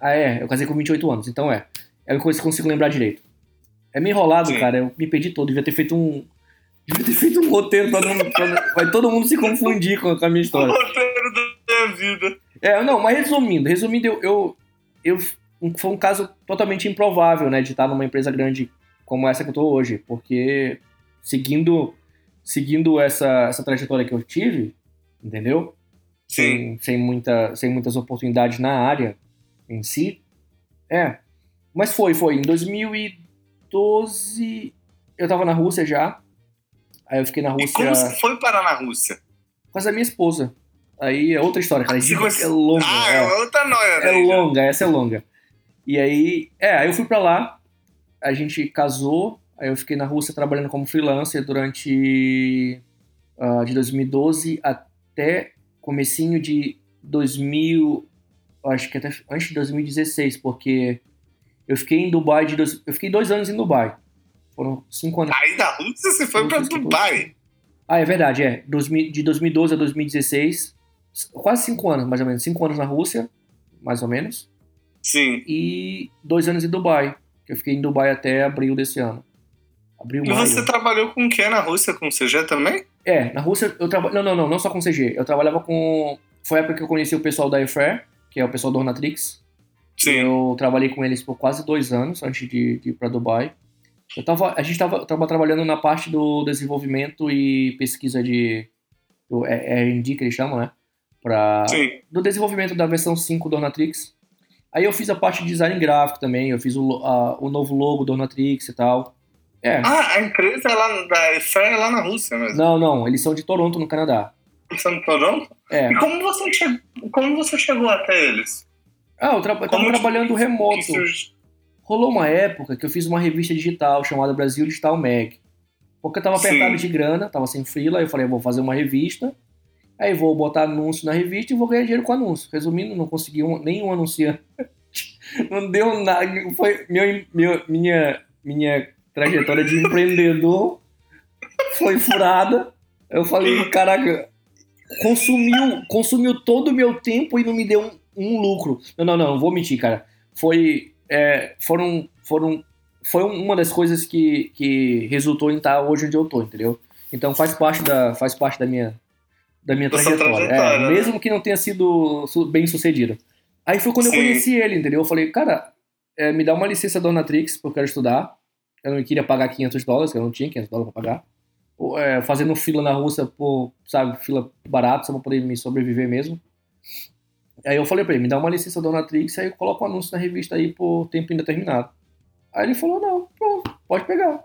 S2: Ah, é. Eu casei com 28 anos. Então é. É uma coisa que eu consigo lembrar direito. É meio enrolado,
S1: Sim.
S2: cara. Eu me perdi todo. Devia ter feito um. Devia ter feito um roteiro pra não. pra vai todo mundo se confundir com, a minha
S1: O
S2: história.
S1: roteiro da minha vida.
S2: É, não, mas resumindo, resumindo, eu, eu, eu um- foi um caso totalmente improvável, né, de estar numa empresa grande como essa que eu tô hoje, porque seguindo seguindo essa, essa trajetória que eu tive, entendeu?
S1: Sim.
S2: Sem, sem, muita, sem muitas oportunidades na área em si, é, Mas foi, foi. Em 2012, eu tava na Rússia já. Aí eu fiquei na Rússia.
S1: E como você foi parar na Rússia?
S2: Com essa minha esposa. Aí é outra história, cara.
S1: Você
S2: É longa.
S1: Ah,
S2: é.
S1: é outra noia,
S2: É
S1: né?
S2: longa, essa é longa. E aí, é, aí eu fui pra lá, a gente casou, aí eu fiquei na Rússia trabalhando como freelancer durante ah, de 2012 até comecinho de 2000, acho que até antes de 2016, porque eu fiquei em Dubai de dois, eu fiquei dois anos em Dubai. Foram cinco anos.
S1: Aí da Rússia você foi pra
S2: Rússia,
S1: Dubai.
S2: Ah, é verdade, é. 2000 De 2012 a 2016, quase cinco anos, mais ou menos. Cinco anos na Rússia, mais ou menos.
S1: Sim.
S2: e dois anos em Dubai. Eu fiquei em Dubai até abril desse ano. Abril,
S1: E
S2: maio.
S1: você trabalhou com o que na Rússia? Com CG também?
S2: É, na Rússia eu trabalho. Não, não, não, não só com CG. Eu trabalhava com. Foi a época que eu conheci o pessoal da Airfare, que é o pessoal do Ornatrix.
S1: Sim.
S2: Eu trabalhei com eles por quase dois anos antes de, de ir para Dubai. Eu tava, a gente estava tava trabalhando na parte do desenvolvimento e pesquisa de. do R&D que eles chamam, né? Pra,
S1: Sim.
S2: do desenvolvimento da versão 5 do Ornatrix. Aí eu fiz a parte de design gráfico também, eu fiz o, a- o novo logo do Ornatrix e tal. É.
S1: Ah, a empresa é lá da EFE é lá na Rússia mesmo.
S2: Não, não, eles são de Toronto, no Canadá.
S1: Você não Toronto?
S2: É.
S1: E como você, che... como você chegou até eles?
S2: Ah, eu, tra eu tava
S1: Como que-
S2: trabalhando remoto. Rolou uma época que eu fiz uma revista digital chamada Brasil Digital Mag. Porque eu tava
S1: Sim.
S2: apertado de grana, tava sem freela, eu falei, vou fazer uma revista. Aí vou botar anúncio na revista e vou ganhar dinheiro com anúncio. Resumindo, não consegui um, nenhum anunciante. Não deu nada. Foi meu, meu- minha, minha trajetória de empreendedor foi furada. Eu falei, caraca, consumiu, consumiu todo o meu tempo e não me deu um, um lucro. Não, não, não, vou mentir, cara. Foi, é, foram, foram, foi uma das coisas que, que resultou em estar hoje onde eu tô, entendeu? Então faz parte da, faz parte da minha, da minha trajetória.
S1: trajetória,
S2: É,
S1: né?
S2: mesmo que não tenha sido bem sucedida. Aí foi quando
S1: Sim.
S2: eu conheci ele, entendeu? Eu falei, cara, é, me dá uma licença da Natrix, porque eu quero estudar. Eu não queria pagar 500 dólares, que eu não tinha 500 dólares pra pagar. Ou, é, fazendo fila na Rússia por, sabe, fila barata, só pra poder me sobreviver mesmo. Aí eu falei pra ele, me dá uma licença da Natrix, aí eu coloco um anúncio na revista aí por tempo indeterminado. Aí ele falou, não, pronto, pode pegar,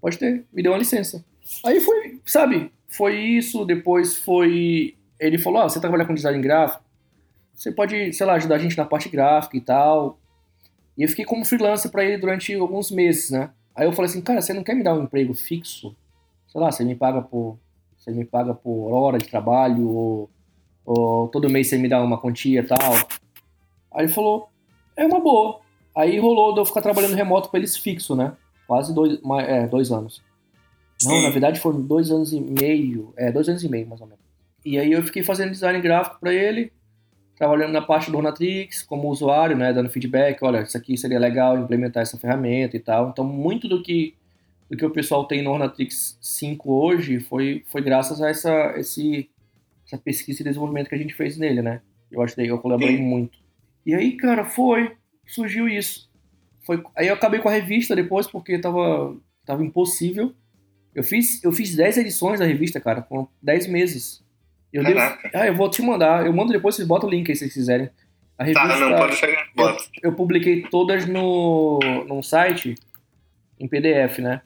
S2: pode ter, me deu uma licença. Aí foi, sabe, foi isso, depois foi... Ele falou, ah, você trabalha com design gráfico? Você pode, sei lá, ajudar a gente na parte gráfica e tal. E eu fiquei como freelancer pra ele durante alguns meses, né? Aí eu falei assim, cara, você não quer me dar um emprego fixo? Sei lá, você me paga por, você me paga por hora de trabalho ou, ou todo mês você me dá uma quantia e tal. Aí ele falou, é uma boa. Aí rolou de eu ficar trabalhando remoto com eles fixo, né? Quase dois, é, dois anos. Não, na verdade foram dois anos e meio. É, dois anos e meio, mais ou menos. E aí eu fiquei fazendo design gráfico pra ele, trabalhando na parte do Ornatrix, como usuário, né? Dando feedback, olha, isso aqui seria legal implementar essa ferramenta e tal. Então, muito do que, do que o pessoal tem no Ornatrix 5 hoje foi, foi graças a essa, esse, essa pesquisa e desenvolvimento que a gente fez nele, né? Eu acho que eu colaborei
S1: Sim.
S2: muito. E aí, cara, foi, surgiu isso. Foi, aí eu acabei com a revista depois, porque tava, tava impossível. Eu fiz, eu fiz 10 edições da revista, cara, com 10 meses. Eu devo, ah, eu vou te mandar. Eu mando depois, vocês botam o link aí se vocês quiserem. A revista,
S1: Tá, não, pode chegar. Bota.
S2: eu publiquei todas no, num site, em PDF, né?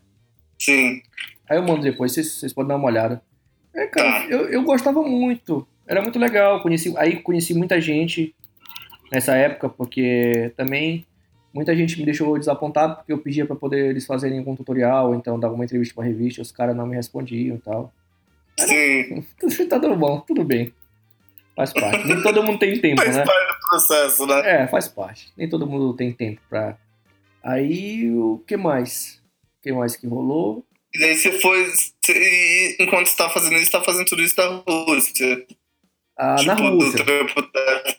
S1: Sim.
S2: Aí eu mando depois, vocês, vocês podem dar uma olhada. É, cara,
S1: Tá.
S2: eu, eu gostava muito. Era muito legal. Conheci, aí conheci muita gente nessa época, porque também muita gente me deixou desapontado porque eu pedia pra poder eles fazerem algum tutorial, então dava uma entrevista pra revista, os caras não me respondiam e tal.
S1: Sim.
S2: tá tudo bom, tudo bem. Faz parte. Nem todo mundo tem tempo,
S1: Faz
S2: né?
S1: parte do processo, né?
S2: É, faz parte. Nem todo mundo tem tempo pra. Aí, o que mais? O que mais que rolou?
S1: E daí você foi. Você, enquanto você tá fazendo isso, você tá fazendo tudo isso da Rússia.
S2: Ah,
S1: tipo,
S2: na
S1: do
S2: Rússia.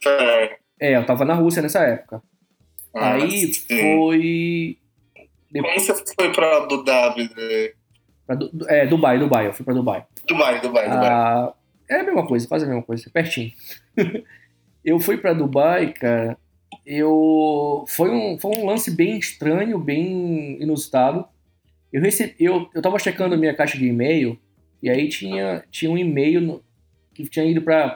S1: Fair.
S2: É, eu tava na Rússia nessa época.
S1: Ah,
S2: Aí
S1: sim.
S2: foi.
S1: Como você foi pra Abu Dhabi? né?
S2: Pra Du- é, Dubai, Dubai. Eu fui pra Dubai.
S1: Dubai, Dubai, Dubai.
S2: Ah, é a mesma coisa, quase a mesma coisa, pertinho. eu fui pra Dubai, cara. Eu foi um, foi um lance bem estranho, bem inusitado. Eu recebi, eu, eu tava checando a minha caixa de e-mail e aí tinha, tinha um e-mail no- que tinha ido pra,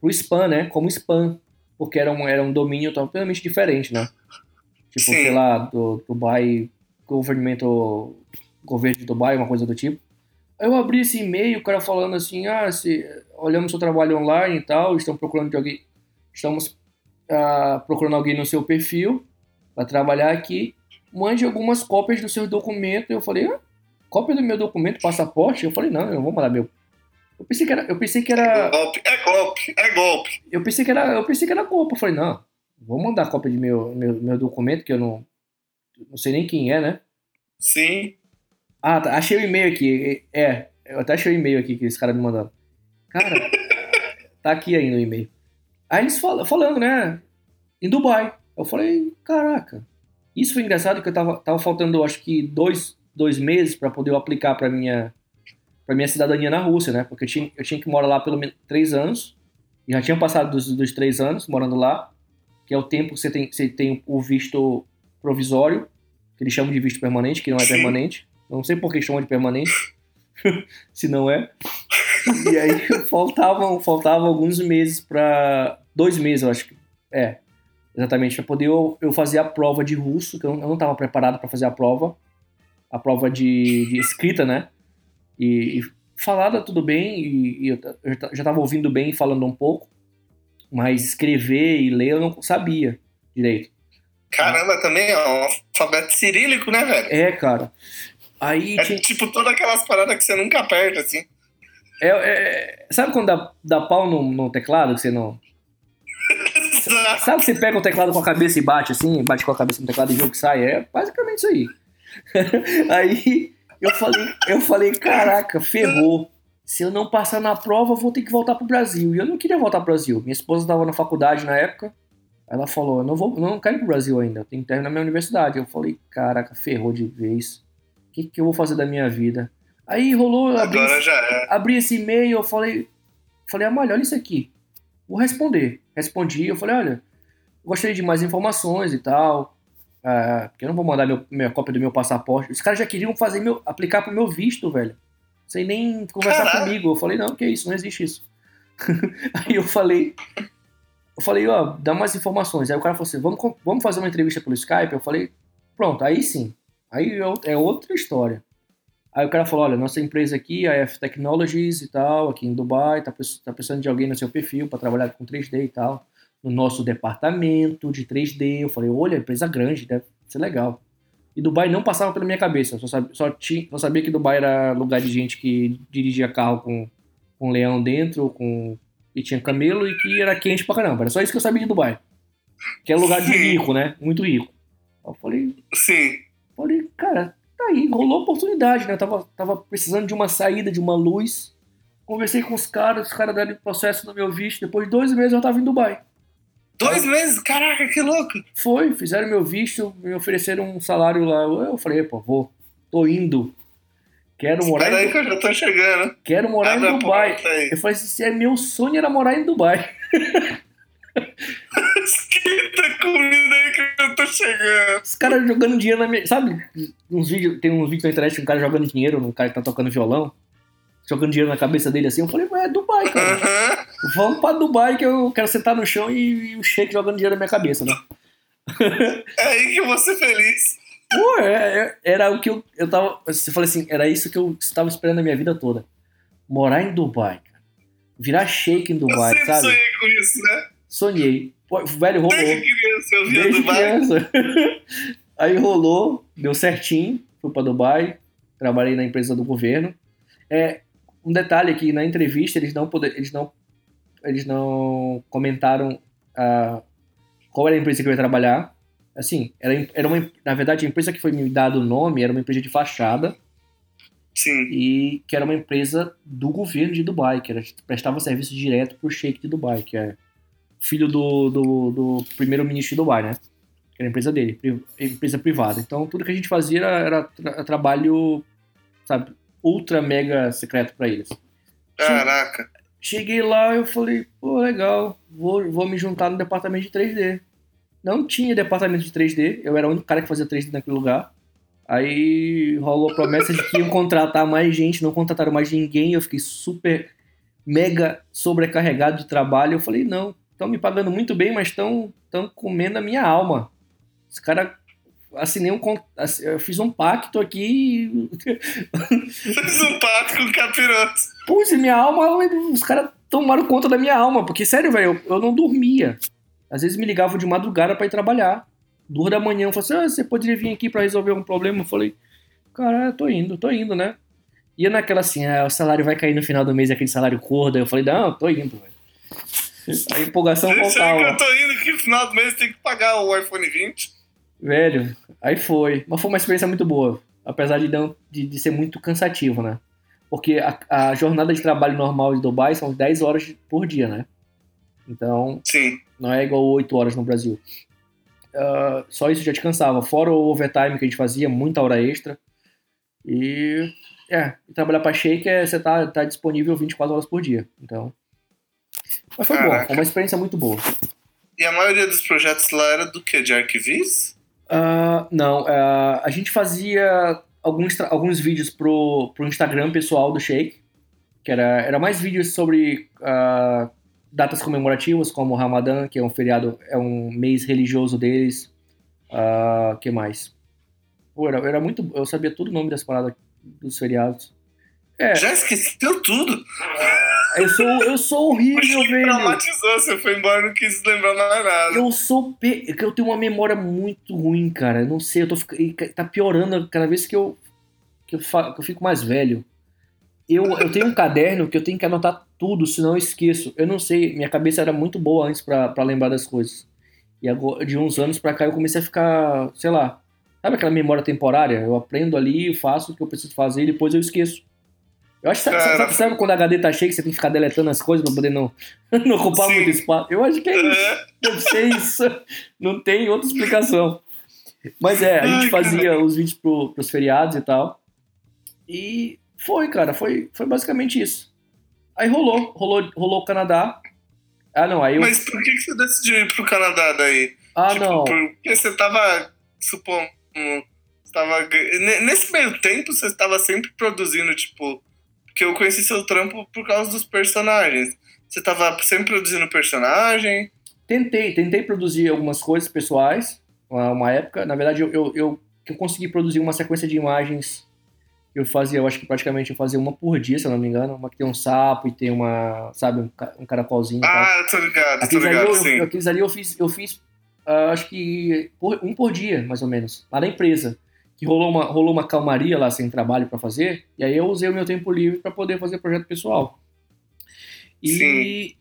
S2: pro spam, né? Como spam, porque era um, era um domínio totalmente diferente, né? Tipo,
S1: Sim.
S2: sei lá, do Dubai, governmental, governo de Dubai, uma coisa do tipo. Aí eu abri esse e-mail, o cara falando assim, ah, se, olhamos seu trabalho online e tal, estão procurando de alguém, estamos ah, procurando alguém no seu perfil para trabalhar aqui, mande algumas cópias dos seus documentos. Eu falei, ah, cópia do meu documento, passaporte? Eu falei, não, eu não vou mandar meu. Eu pensei que era, eu pensei que
S1: É
S2: era,
S1: golpe, é golpe, é golpe.
S2: eu pensei que era, eu pensei que era culpa. Eu falei, não, vou mandar cópia de meu, meu, meu documento, que eu não, não sei nem quem é, né?
S1: Sim.
S2: Ah, tá, achei o e-mail aqui. É, eu até achei o e-mail aqui que esse cara me mandando. Cara, tá aqui ainda o e-mail. Aí eles falam, falando, né? Em Dubai. Eu falei, caraca. Isso foi engraçado que eu tava, tava faltando, acho que, dois, dois meses para poder eu aplicar pra minha, pra minha cidadania na Rússia, né? Porque eu tinha, eu tinha que morar lá pelo menos três anos. E já tinha passado dos, dos três anos morando lá, que é o tempo que você tem, você tem o visto provisório, que eles chamam de visto permanente, que não é
S1: Sim.
S2: permanente. Não sei por que chamam de permanente, se não é. E aí faltavam, faltavam alguns meses para Dois meses, eu acho que. É, exatamente, para poder eu, eu fazer a prova de russo, que eu não, eu não tava preparado para fazer a prova. A prova de, de escrita, né? E, e falada tudo bem, e, e eu, eu já tava ouvindo bem falando um pouco, mas escrever e ler eu não sabia direito.
S1: Caramba, também é um alfabeto cirílico, né, velho?
S2: É, cara. Aí
S1: É
S2: tinha-
S1: tipo todas aquelas paradas que você nunca aperta, assim.
S2: é- é- sabe quando dá, dá pau no, no teclado, que você não. Sabe que você pega o teclado com a cabeça e bate assim, bate com a cabeça no teclado e vê o que sai? É basicamente isso aí. aí eu falei, eu falei, caraca, ferrou. Se eu não passar na prova, eu vou ter que voltar pro Brasil. E eu não queria voltar pro Brasil. Minha esposa estava na faculdade na época. Ela falou, eu não vou, eu não quero ir pro Brasil ainda, eu tenho que terminar minha universidade. Eu falei, caraca, ferrou de vez. O que, que eu vou fazer da minha vida? Aí rolou, eu abri,
S1: Agora já é.
S2: abri esse e-mail, eu falei, falei, Amália, olha isso aqui. Vou responder. Respondi, eu falei, olha, gostaria de mais informações e tal. Ah, porque eu não vou mandar meu, minha cópia do meu passaporte. Os caras já queriam fazer meu, aplicar pro meu visto, velho. Sem nem conversar
S1: Caralho.
S2: comigo. Eu falei, não, que isso, não existe isso. Aí eu falei, eu falei, ó, dá mais informações. Aí o cara falou assim, vamos, vamos fazer uma entrevista pelo Skype? Eu falei, pronto, aí sim. Aí é é outra história. Aí o cara falou, olha, nossa empresa aqui, a F Technologies e tal, aqui em Dubai, tá, tá precisando de alguém no seu perfil para trabalhar com 3D e tal, no nosso departamento de 3D. Eu falei, olha, empresa grande, deve ser legal. E Dubai não passava pela minha cabeça, eu só, sabia, só, tinha, só sabia que Dubai era lugar de gente que dirigia carro com, com leão dentro, com e tinha camelo e que era quente pra caramba. Era só isso que eu sabia de Dubai. Que é lugar de
S1: Sim.
S2: rico, né? Muito rico. Eu falei,
S1: Sim.
S2: Falei, cara, tá aí, rolou oportunidade, né? Eu tava, tava precisando de uma saída, de uma luz. Conversei com os caras, os caras deram o processo no meu visto. Depois de dois meses eu tava em Dubai.
S1: Dois meses? Caraca, que louco.
S2: Foi, fizeram meu visto, me ofereceram um salário lá. Eu falei, pô, vou, tô indo. Quero morar,
S1: Espera aí
S2: em,
S1: que eu já tô chegando.
S2: quero morar
S1: Abre
S2: em Dubai. Eu falei, se é meu sonho era morar em Dubai.
S1: Esquenta comida aí que eu tô chegando.
S2: Os caras jogando dinheiro na minha. Sabe? Uns vídeos, tem uns vídeos na internet de um cara jogando dinheiro, um cara que tá tocando violão, jogando dinheiro na cabeça dele assim. Eu falei, mas é Dubai, cara.
S1: Aham.
S2: Vamos pra Dubai que eu quero sentar no chão e, e o shake jogando dinheiro na minha cabeça, né?
S1: É aí que eu vou ser feliz.
S2: Pô, é- é- era o que eu, eu tava. Você falou assim, era isso que eu estava esperando a minha vida toda. Morar em Dubai, cara. Virar shake em
S1: Eu
S2: Dubai,
S1: sempre
S2: sabe?
S1: sonhei com isso, né?
S2: Sonhei. Pô, velho, rolou.
S1: Desde criança eu via
S2: Desde
S1: Dubai.
S2: criança. Aí rolou, deu certinho, fui pra Dubai, trabalhei na empresa do governo. É, um detalhe aqui, na entrevista eles não poder, eles não eles não comentaram ah, qual era a empresa que eu ia trabalhar. Assim, era, era uma, na verdade a empresa que foi me dado o nome era uma empresa de fachada
S1: Sim.
S2: e que era uma empresa do governo de Dubai, que era, prestava serviço direto pro Sheikh de Dubai, que é filho do, do, do primeiro-ministro de Dubai, né? Que era a empresa dele, empresa privada. Então tudo que a gente fazia era, era tra- trabalho, sabe, ultra mega secreto para eles.
S1: Caraca.
S2: Cheguei lá, eu falei, pô, legal, vou, vou me juntar no departamento de 3D. Não tinha departamento de 3D, eu era o único cara que fazia 3D naquele lugar. Aí rolou a promessa de que iam contratar mais gente, não contrataram mais ninguém, eu fiquei super, mega sobrecarregado de trabalho. Eu falei, não, estão me pagando muito bem, mas estão comendo a minha alma. Os caras assinei um. Eu fiz um pacto aqui.
S1: Fiz um pacto com o capiroto.
S2: Pus minha alma, os caras tomaram conta da minha alma. Porque, sério, velho, eu, eu não dormia. Às vezes me ligavam de madrugada para ir trabalhar. Duas da manhã, eu falei assim: ah, você poderia vir aqui para resolver um problema? Eu falei, cara, tô indo, tô indo, né? Ia naquela assim, ah, o salário vai cair no final do mês, aquele salário corda. Eu falei, não, tô indo, velho. A empolgação
S1: faltava. que eu tô indo que no final do mês tem que pagar o iPhone 20.
S2: Velho, aí foi. Mas foi uma experiência muito boa. Apesar de, não, de, de ser muito cansativo, né? Porque a, a, jornada de trabalho normal de Dubai são 10 horas por dia, né? Então,
S1: Sim.
S2: não é igual 8 horas no Brasil. Uh, só isso já te cansava. Fora o overtime que a gente fazia, muita hora extra. E, é, trabalhar para Shake é você tá, tá disponível 24 horas por dia. Então, mas foi Caraca. bom, foi uma experiência muito boa.
S1: E a maioria dos projetos lá era do que? De arquivis?
S2: Uh, não, uh, a gente fazia alguns, alguns vídeos pro, pro Instagram pessoal do Shake, que era, era mais vídeos sobre uh, datas comemorativas, como o Ramadã, que é um feriado, é um mês religioso deles. Uh, que mais? Pô, era, era muito. Eu sabia todo o nome das paradas dos feriados.
S1: É. Já esqueceu tudo?
S2: Eu sou, eu sou horrível, velho.
S1: traumatizou, você foi embora e não quis lembrar mais nada.
S2: Eu sou. Pe... Eu tenho uma memória muito ruim, cara. Eu não sei, eu tô tá piorando cada vez que eu, que eu, fa... que eu fico mais velho. Eu, eu tenho um caderno que eu tenho que anotar tudo, senão eu esqueço. Eu não sei, minha cabeça era muito boa antes para lembrar das coisas. E agora, de uns anos pra cá eu comecei a ficar, sei lá, sabe aquela memória temporária? Eu aprendo ali, faço o que eu preciso fazer e depois eu esqueço. Eu acho que sabe, sabe, sabe, quando a HD tá cheia que você tem que ficar deletando as coisas pra poder não, não ocupar Sim. muito espaço? Eu acho que é isso. É. Deve ser isso. Não tem outra explicação. Mas é, a gente fazia os vídeos pro, pros feriados e tal. E foi, cara, foi, foi basicamente isso. Aí rolou, rolou, rolou o Canadá. Ah, não, aí eu...
S1: Mas por que, você decidiu ir pro Canadá daí?
S2: Ah, tipo, não.
S1: Porque você tava, supondo, tava... Nesse meio tempo você estava sempre produzindo, tipo, que eu conheci seu trampo por causa dos personagens. Você tava sempre produzindo personagem?
S2: Tentei, tentei produzir algumas coisas pessoais, uma época. Na verdade, eu, eu, eu, eu consegui produzir uma sequência de imagens eu fazia, eu acho que praticamente eu fazia uma por dia, se eu não me engano. Uma que tem um sapo e tem uma, sabe, um, um caracolzinho.
S1: Ah, tô ligado, aqueles tô ligado,
S2: ali,
S1: sim.
S2: Eu, aqueles ali eu fiz, eu fiz uh, acho que por, um por dia, mais ou menos, lá na empresa que rolou uma, rolou uma calmaria lá sem trabalho para fazer, e aí eu usei o meu tempo livre para poder fazer projeto pessoal. E Sim.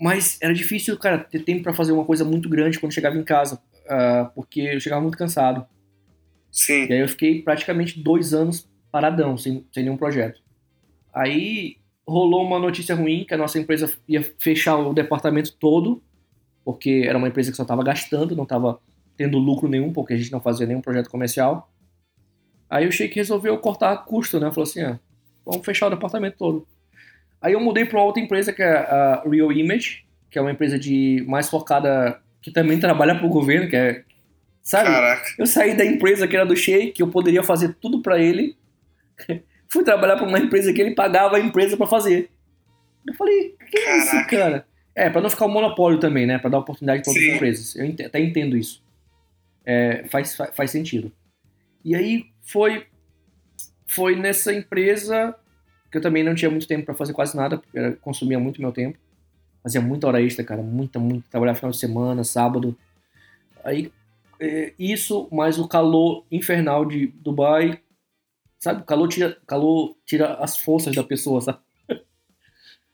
S2: mas era difícil, cara, ter tempo para fazer uma coisa muito grande quando chegava em casa, uh, porque eu chegava muito cansado.
S1: Sim.
S2: E aí eu fiquei praticamente dois anos paradão, sem, sem nenhum projeto. Aí rolou uma notícia ruim que a nossa empresa ia fechar o departamento todo, porque era uma empresa que só estava gastando, não estava tendo lucro nenhum, porque a gente não fazia nenhum projeto comercial. Aí o Sheik resolveu cortar custo, né? Falou assim, ah, vamos fechar o departamento todo. Aí eu mudei para outra empresa que é a Real Image, que é uma empresa de mais focada que também trabalha para o governo, que é sabe?
S1: Caraca.
S2: Eu saí da empresa que era do Sheik, que eu poderia fazer tudo para ele. Fui trabalhar para uma empresa que ele pagava a empresa para fazer. Eu falei, que é isso, cara? É, para não ficar um monopólio também, né? Para dar oportunidade para outras empresas. Eu até entendo isso. É, faz, faz sentido. E aí foi foi nessa empresa que eu também não tinha muito tempo para fazer quase nada, porque era, consumia muito meu tempo. Fazia muita hora extra, cara, muita, muito. Trabalhava final de semana, sábado. Aí, é, isso, mais o calor infernal de Dubai. Sabe, o calor tira, calor tira as forças da pessoa, sabe?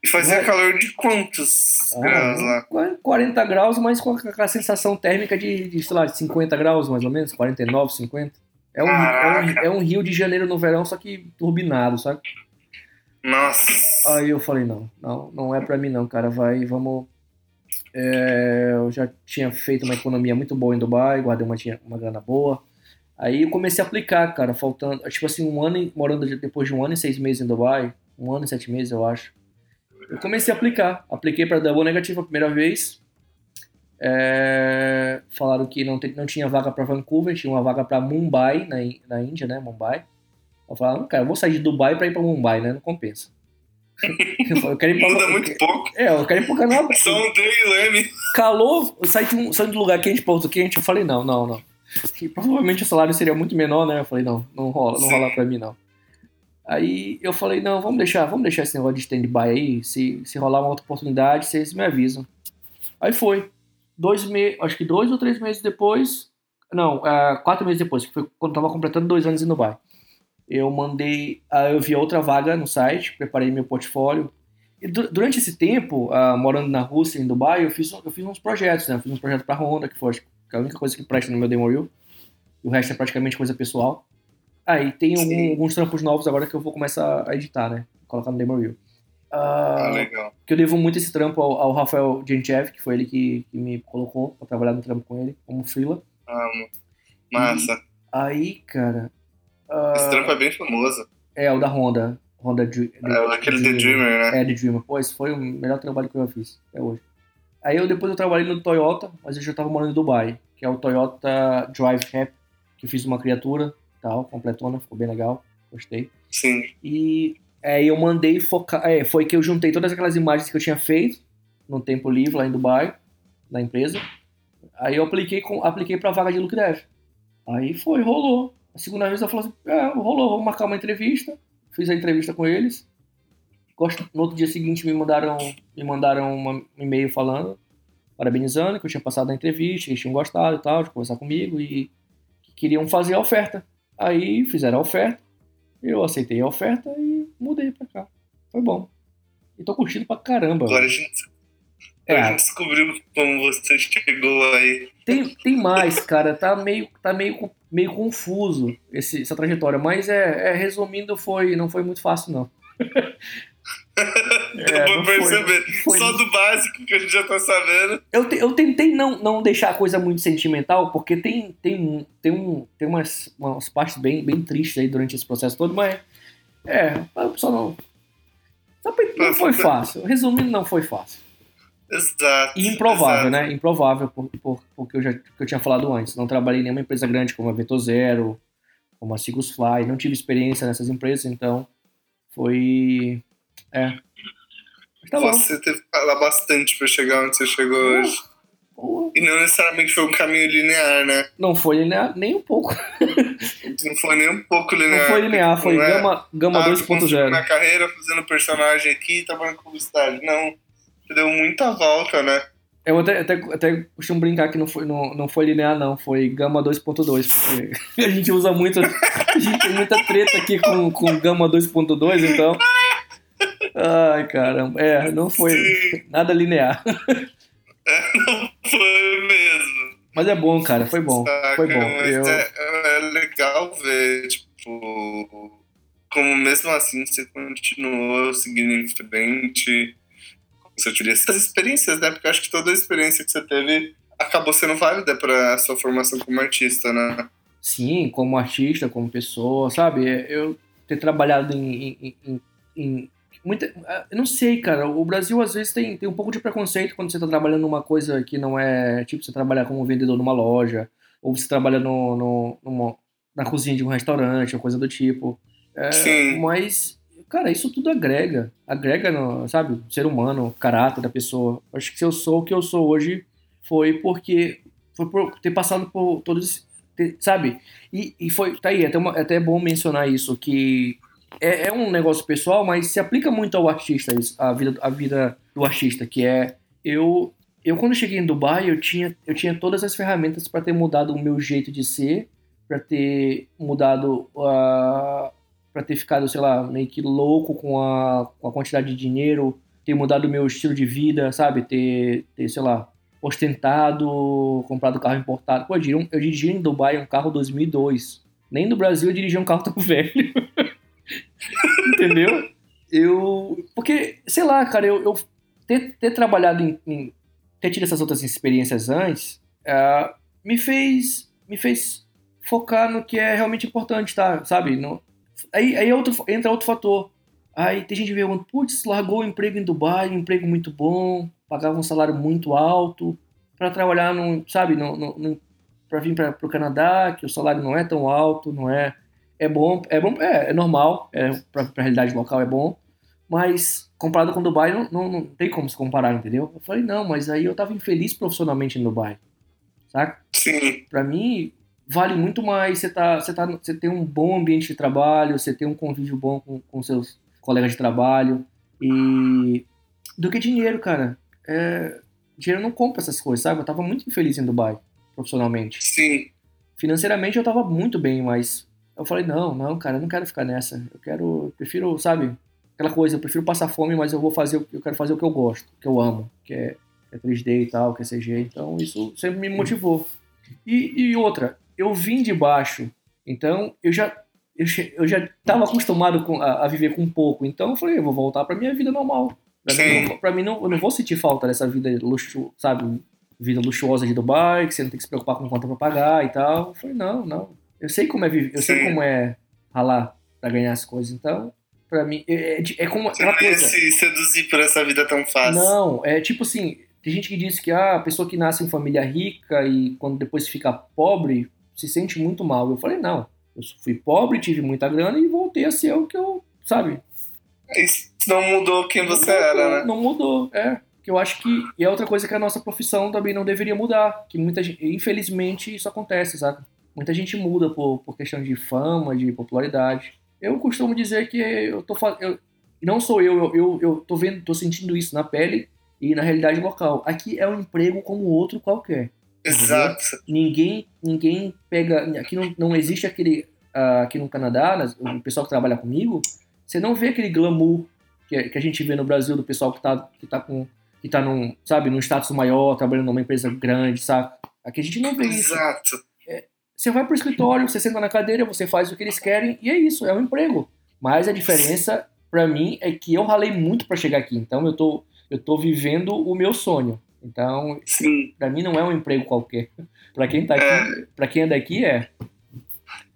S1: E fazia é? calor de quantos ah, graus lá?
S2: 40 graus, mas com a sensação térmica de, de, sei lá, de 50 graus, mais ou menos, 49, 50. É um, é um, é, um, Rio de Janeiro no verão, só que turbinado, sabe?
S1: Nossa.
S2: Aí eu falei, não, não, não é pra mim não, cara. Vai, vamos. É, eu já tinha feito uma economia muito boa em Dubai, guardei uma, uma grana boa. Aí eu comecei a aplicar, cara, faltando, tipo assim, um ano, morando depois de um ano e seis meses em Dubai, um ano e sete meses, eu acho. Eu comecei a aplicar. Apliquei para double negativa a primeira vez. É, falaram que não, não tinha vaga para Vancouver, tinha uma vaga para Mumbai, na, na Índia, né? Mumbai. Eu falei, cara, eu vou sair de Dubai para ir para Mumbai, né? Não compensa.
S1: Eu, falei, eu quero ir pra, Muda muito pouco.
S2: É, eu quero ir pro Canadá.
S1: Só um.
S2: Calor, eu saí de um, saí de um lugar quente para outro quente, eu falei, não, não, não. que provavelmente o salário seria muito menor, né? Eu falei, não, não rola, não
S1: Sim.
S2: rola pra mim, não. Aí eu falei, não, vamos deixar, vamos deixar esse negócio de stand-by aí, se, se rolar uma outra oportunidade, vocês me avisam. Aí foi. Dois meses, acho que dois ou três meses depois, não, ah, quatro meses depois, que foi quando eu tava completando dois anos em Dubai. Eu mandei, ah, eu vi outra vaga no site, preparei meu portfólio. E du- durante esse tempo, ah, morando na Rússia, em Dubai, eu fiz, eu fiz uns projetos, né? Eu fiz uns projetos pra Honda, que foi acho que a única coisa que presta no meu demo reel. O resto é praticamente coisa pessoal. Aí tem algum-
S1: Sim.
S2: alguns trampos novos agora que eu vou começar a editar, né? Colocar no demo reel.
S1: Ah,
S2: Ah,
S1: legal.
S2: que eu devo muito esse trampo ao, ao Rafael Gentchev, que foi ele que, que me colocou pra trabalhar no trampo com ele, como freela.
S1: Amo. Massa.
S2: Aí, cara. ah,
S1: Esse trampo é bem famoso.
S2: é o da Honda. Honda Dr-
S1: É aquele The Dreamer, né?
S2: É, The Dreamer. Pô, esse foi o melhor trabalho que eu já fiz até hoje. Aí eu depois eu trabalhei no Toyota, mas eu já tava morando em Dubai, que é o Toyota Drive App, que eu fiz uma criatura, tal, completona, ficou bem legal, gostei.
S1: Sim.
S2: E aí eu mandei focar, é, foi que eu juntei todas aquelas imagens que eu tinha feito no tempo livre lá em Dubai, na empresa. Aí eu apliquei apliquei pra vaga de look dev. Aí foi, rolou. A segunda vez eu falei assim, é, rolou, vamos marcar uma entrevista. Fiz a entrevista com eles. No outro dia seguinte me mandaram, me mandaram um e-mail falando, parabenizando que eu tinha passado na entrevista, que eles tinham gostado e tal, de conversar comigo e que queriam fazer a oferta. Aí fizeram a oferta, eu aceitei a oferta e mudei pra cá. Foi bom. E tô curtindo pra caramba.
S1: Agora a gente,
S2: É,
S1: a gente descobriu como você chegou aí.
S2: Tem, tem mais, cara. Tá meio, tá meio, meio confuso esse, essa trajetória. Mas é, é, resumindo, foi, não foi muito fácil, não. É,
S1: pra
S2: não foi-
S1: perceber.
S2: foi-
S1: Só do básico que a gente já tá sabendo.
S2: Eu, te- eu tentei não, não deixar a coisa muito sentimental, porque tem, tem, tem, um, tem umas, umas partes bem, bem tristes aí durante esse processo todo, mas é, só não. Só pra- não foi fácil. Resumindo, não foi fácil.
S1: Exato.
S2: E improvável,
S1: exato.
S2: né? Improvável, por, por, porque eu já que eu tinha falado antes. Não trabalhei em nenhuma empresa grande como a Vetor Zero, como a Sigus Fly, não tive experiência nessas empresas, então foi. É. Tá bom.
S1: Você teve que falar bastante pra chegar onde você chegou hoje. E não necessariamente foi um caminho linear, né?
S2: Não foi linear nem um pouco.
S1: Não foi nem um pouco linear.
S2: Não foi linear, foi
S1: é,
S2: Gama, gama
S1: ah, construí
S2: 2.0.
S1: minha carreira fazendo personagem aqui e trabalhando com publicidade. Não. Deu muita volta, né?
S2: Eu até, até, até costumo brincar que não foi, não, não foi linear, não. Foi Gama 2.2, porque a gente usa muito. A gente tem muita treta aqui com, com Gama 2.2, então. Ai, caramba. É, não foi nada linear.
S1: Não foi mesmo.
S2: Mas é bom, cara, foi bom.
S1: Saca?
S2: Foi bom. Eu,
S1: é, é legal ver, tipo, como mesmo assim você continuou seguindo em frente. Você utiliza essas experiências, né? Porque eu acho que toda a experiência que você teve acabou sendo válida para sua formação como artista, né?
S2: sim, como artista, como pessoa, sabe? Eu ter trabalhado em. em, em- em muita, eu não sei, cara. O Brasil às vezes tem, tem um pouco de preconceito quando você tá trabalhando numa coisa que não é. Tipo, você trabalhar como vendedor numa loja, ou você trabalha no, no, numa- na cozinha de um restaurante, ou coisa do tipo. É,
S1: Sim.
S2: Mas, cara, isso tudo agrega. Agrega, no, sabe, o ser humano, o caráter da pessoa. Acho que se eu sou o que eu sou hoje, foi porque. Foi por ter passado por todos. esse- ter- Sabe? E, e foi. Tá aí, é até, uma- é até bom mencionar isso, que é, é um negócio pessoal, mas se aplica muito ao artista, isso, a vida, a vida do artista, que é. Eu, eu quando cheguei em Dubai, eu tinha, eu tinha todas as ferramentas para ter mudado o meu jeito de ser, para ter mudado a. para ter ficado, sei lá, meio que louco com a, com a quantidade de dinheiro, ter mudado o meu estilo de vida, sabe? Ter, ter sei lá, ostentado, comprado carro importado. Pô, eu dirigi, eu dirigi em Dubai um carro 2002. Nem no Brasil eu dirigi um carro tão velho. Entendeu? Eu. Porque, sei lá, cara, eu, eu ter, ter trabalhado em, em- ter tido essas outras experiências antes ah, me fez. me fez focar no que é realmente importante, tá? Sabe? No, aí aí é outro, entra outro fator. Aí tem gente perguntando, putz, largou o emprego em Dubai, um emprego muito bom, pagava um salário muito alto, para trabalhar num, sabe, no, no, no, para vir para o Canadá, que o salário não é tão alto, não é. É bom, é bom, é, é normal, é, para a realidade local é bom, mas comparado com Dubai, não, não, não tem como se comparar, entendeu? Eu falei, não, mas aí eu tava infeliz profissionalmente em Dubai, saca?
S1: Sim.
S2: Pra mim, vale muito mais você, tá, você, tá, você tem um bom ambiente de trabalho, você tem um convívio bom com, com seus colegas de trabalho, e do que dinheiro, cara. É, dinheiro não compra essas coisas, sabe? Eu tava muito infeliz em Dubai, profissionalmente.
S1: Sim.
S2: Financeiramente eu tava muito bem, mas eu falei, não, não, cara, eu não quero ficar nessa. Eu quero, eu prefiro, sabe? Aquela coisa, eu prefiro passar fome, mas eu vou fazer, eu quero fazer o que eu gosto, o que eu amo, que é, é 3D e tal, que é CG. Então isso sempre me motivou. E, e outra, eu vim de baixo, então eu já eu, eu já estava acostumado com, a, a, viver com pouco, então eu falei, eu vou voltar para minha vida normal. Para mim, pra mim não, eu não vou sentir falta dessa vida luxu, sabe, vida luxuosa de Dubai, que você não tem que se preocupar com conta para pagar e tal. Eu falei, não, não. Eu sei como é viver, eu Sim. sei como é ralar para ganhar as coisas, então para mim é, é, é como
S1: você não coisa. se seduzir por essa vida tão fácil.
S2: Não, é tipo assim, tem gente que diz que ah, a pessoa que nasce em família rica e quando depois fica pobre se sente muito mal. Eu falei, não, eu fui pobre, tive muita grana e voltei a ser o que eu, sabe?
S1: Isso não mudou quem você não, era, né?
S2: Não mudou, é. Que eu acho que e é outra coisa que a nossa profissão também não deveria mudar, que muita gente, infelizmente isso acontece, sabe? Muita gente muda por, por questão de fama, de popularidade. Eu costumo dizer que eu tô eu, não sou eu, eu, eu, eu tô vendo, tô sentindo isso na pele e na realidade local. Aqui é um emprego como outro qualquer.
S1: Exato.
S2: Ninguém, ninguém pega. Aqui não, não existe aquele. Uh, aqui no Canadá, o pessoal que trabalha comigo, você não vê aquele glamour que, que a gente vê no Brasil do pessoal que tá, que tá com. que tá num, sabe, num status maior, trabalhando numa empresa grande, sabe? Aqui a gente não vê isso.
S1: Exato.
S2: Você vai pro escritório, você senta na cadeira, você faz o que eles querem, e é isso, é um emprego. Mas a diferença, para mim, é que eu ralei muito para chegar aqui. Então eu tô, eu tô vivendo o meu sonho. Então, para mim não é um emprego qualquer. para quem tá aqui, é. para quem é daqui é.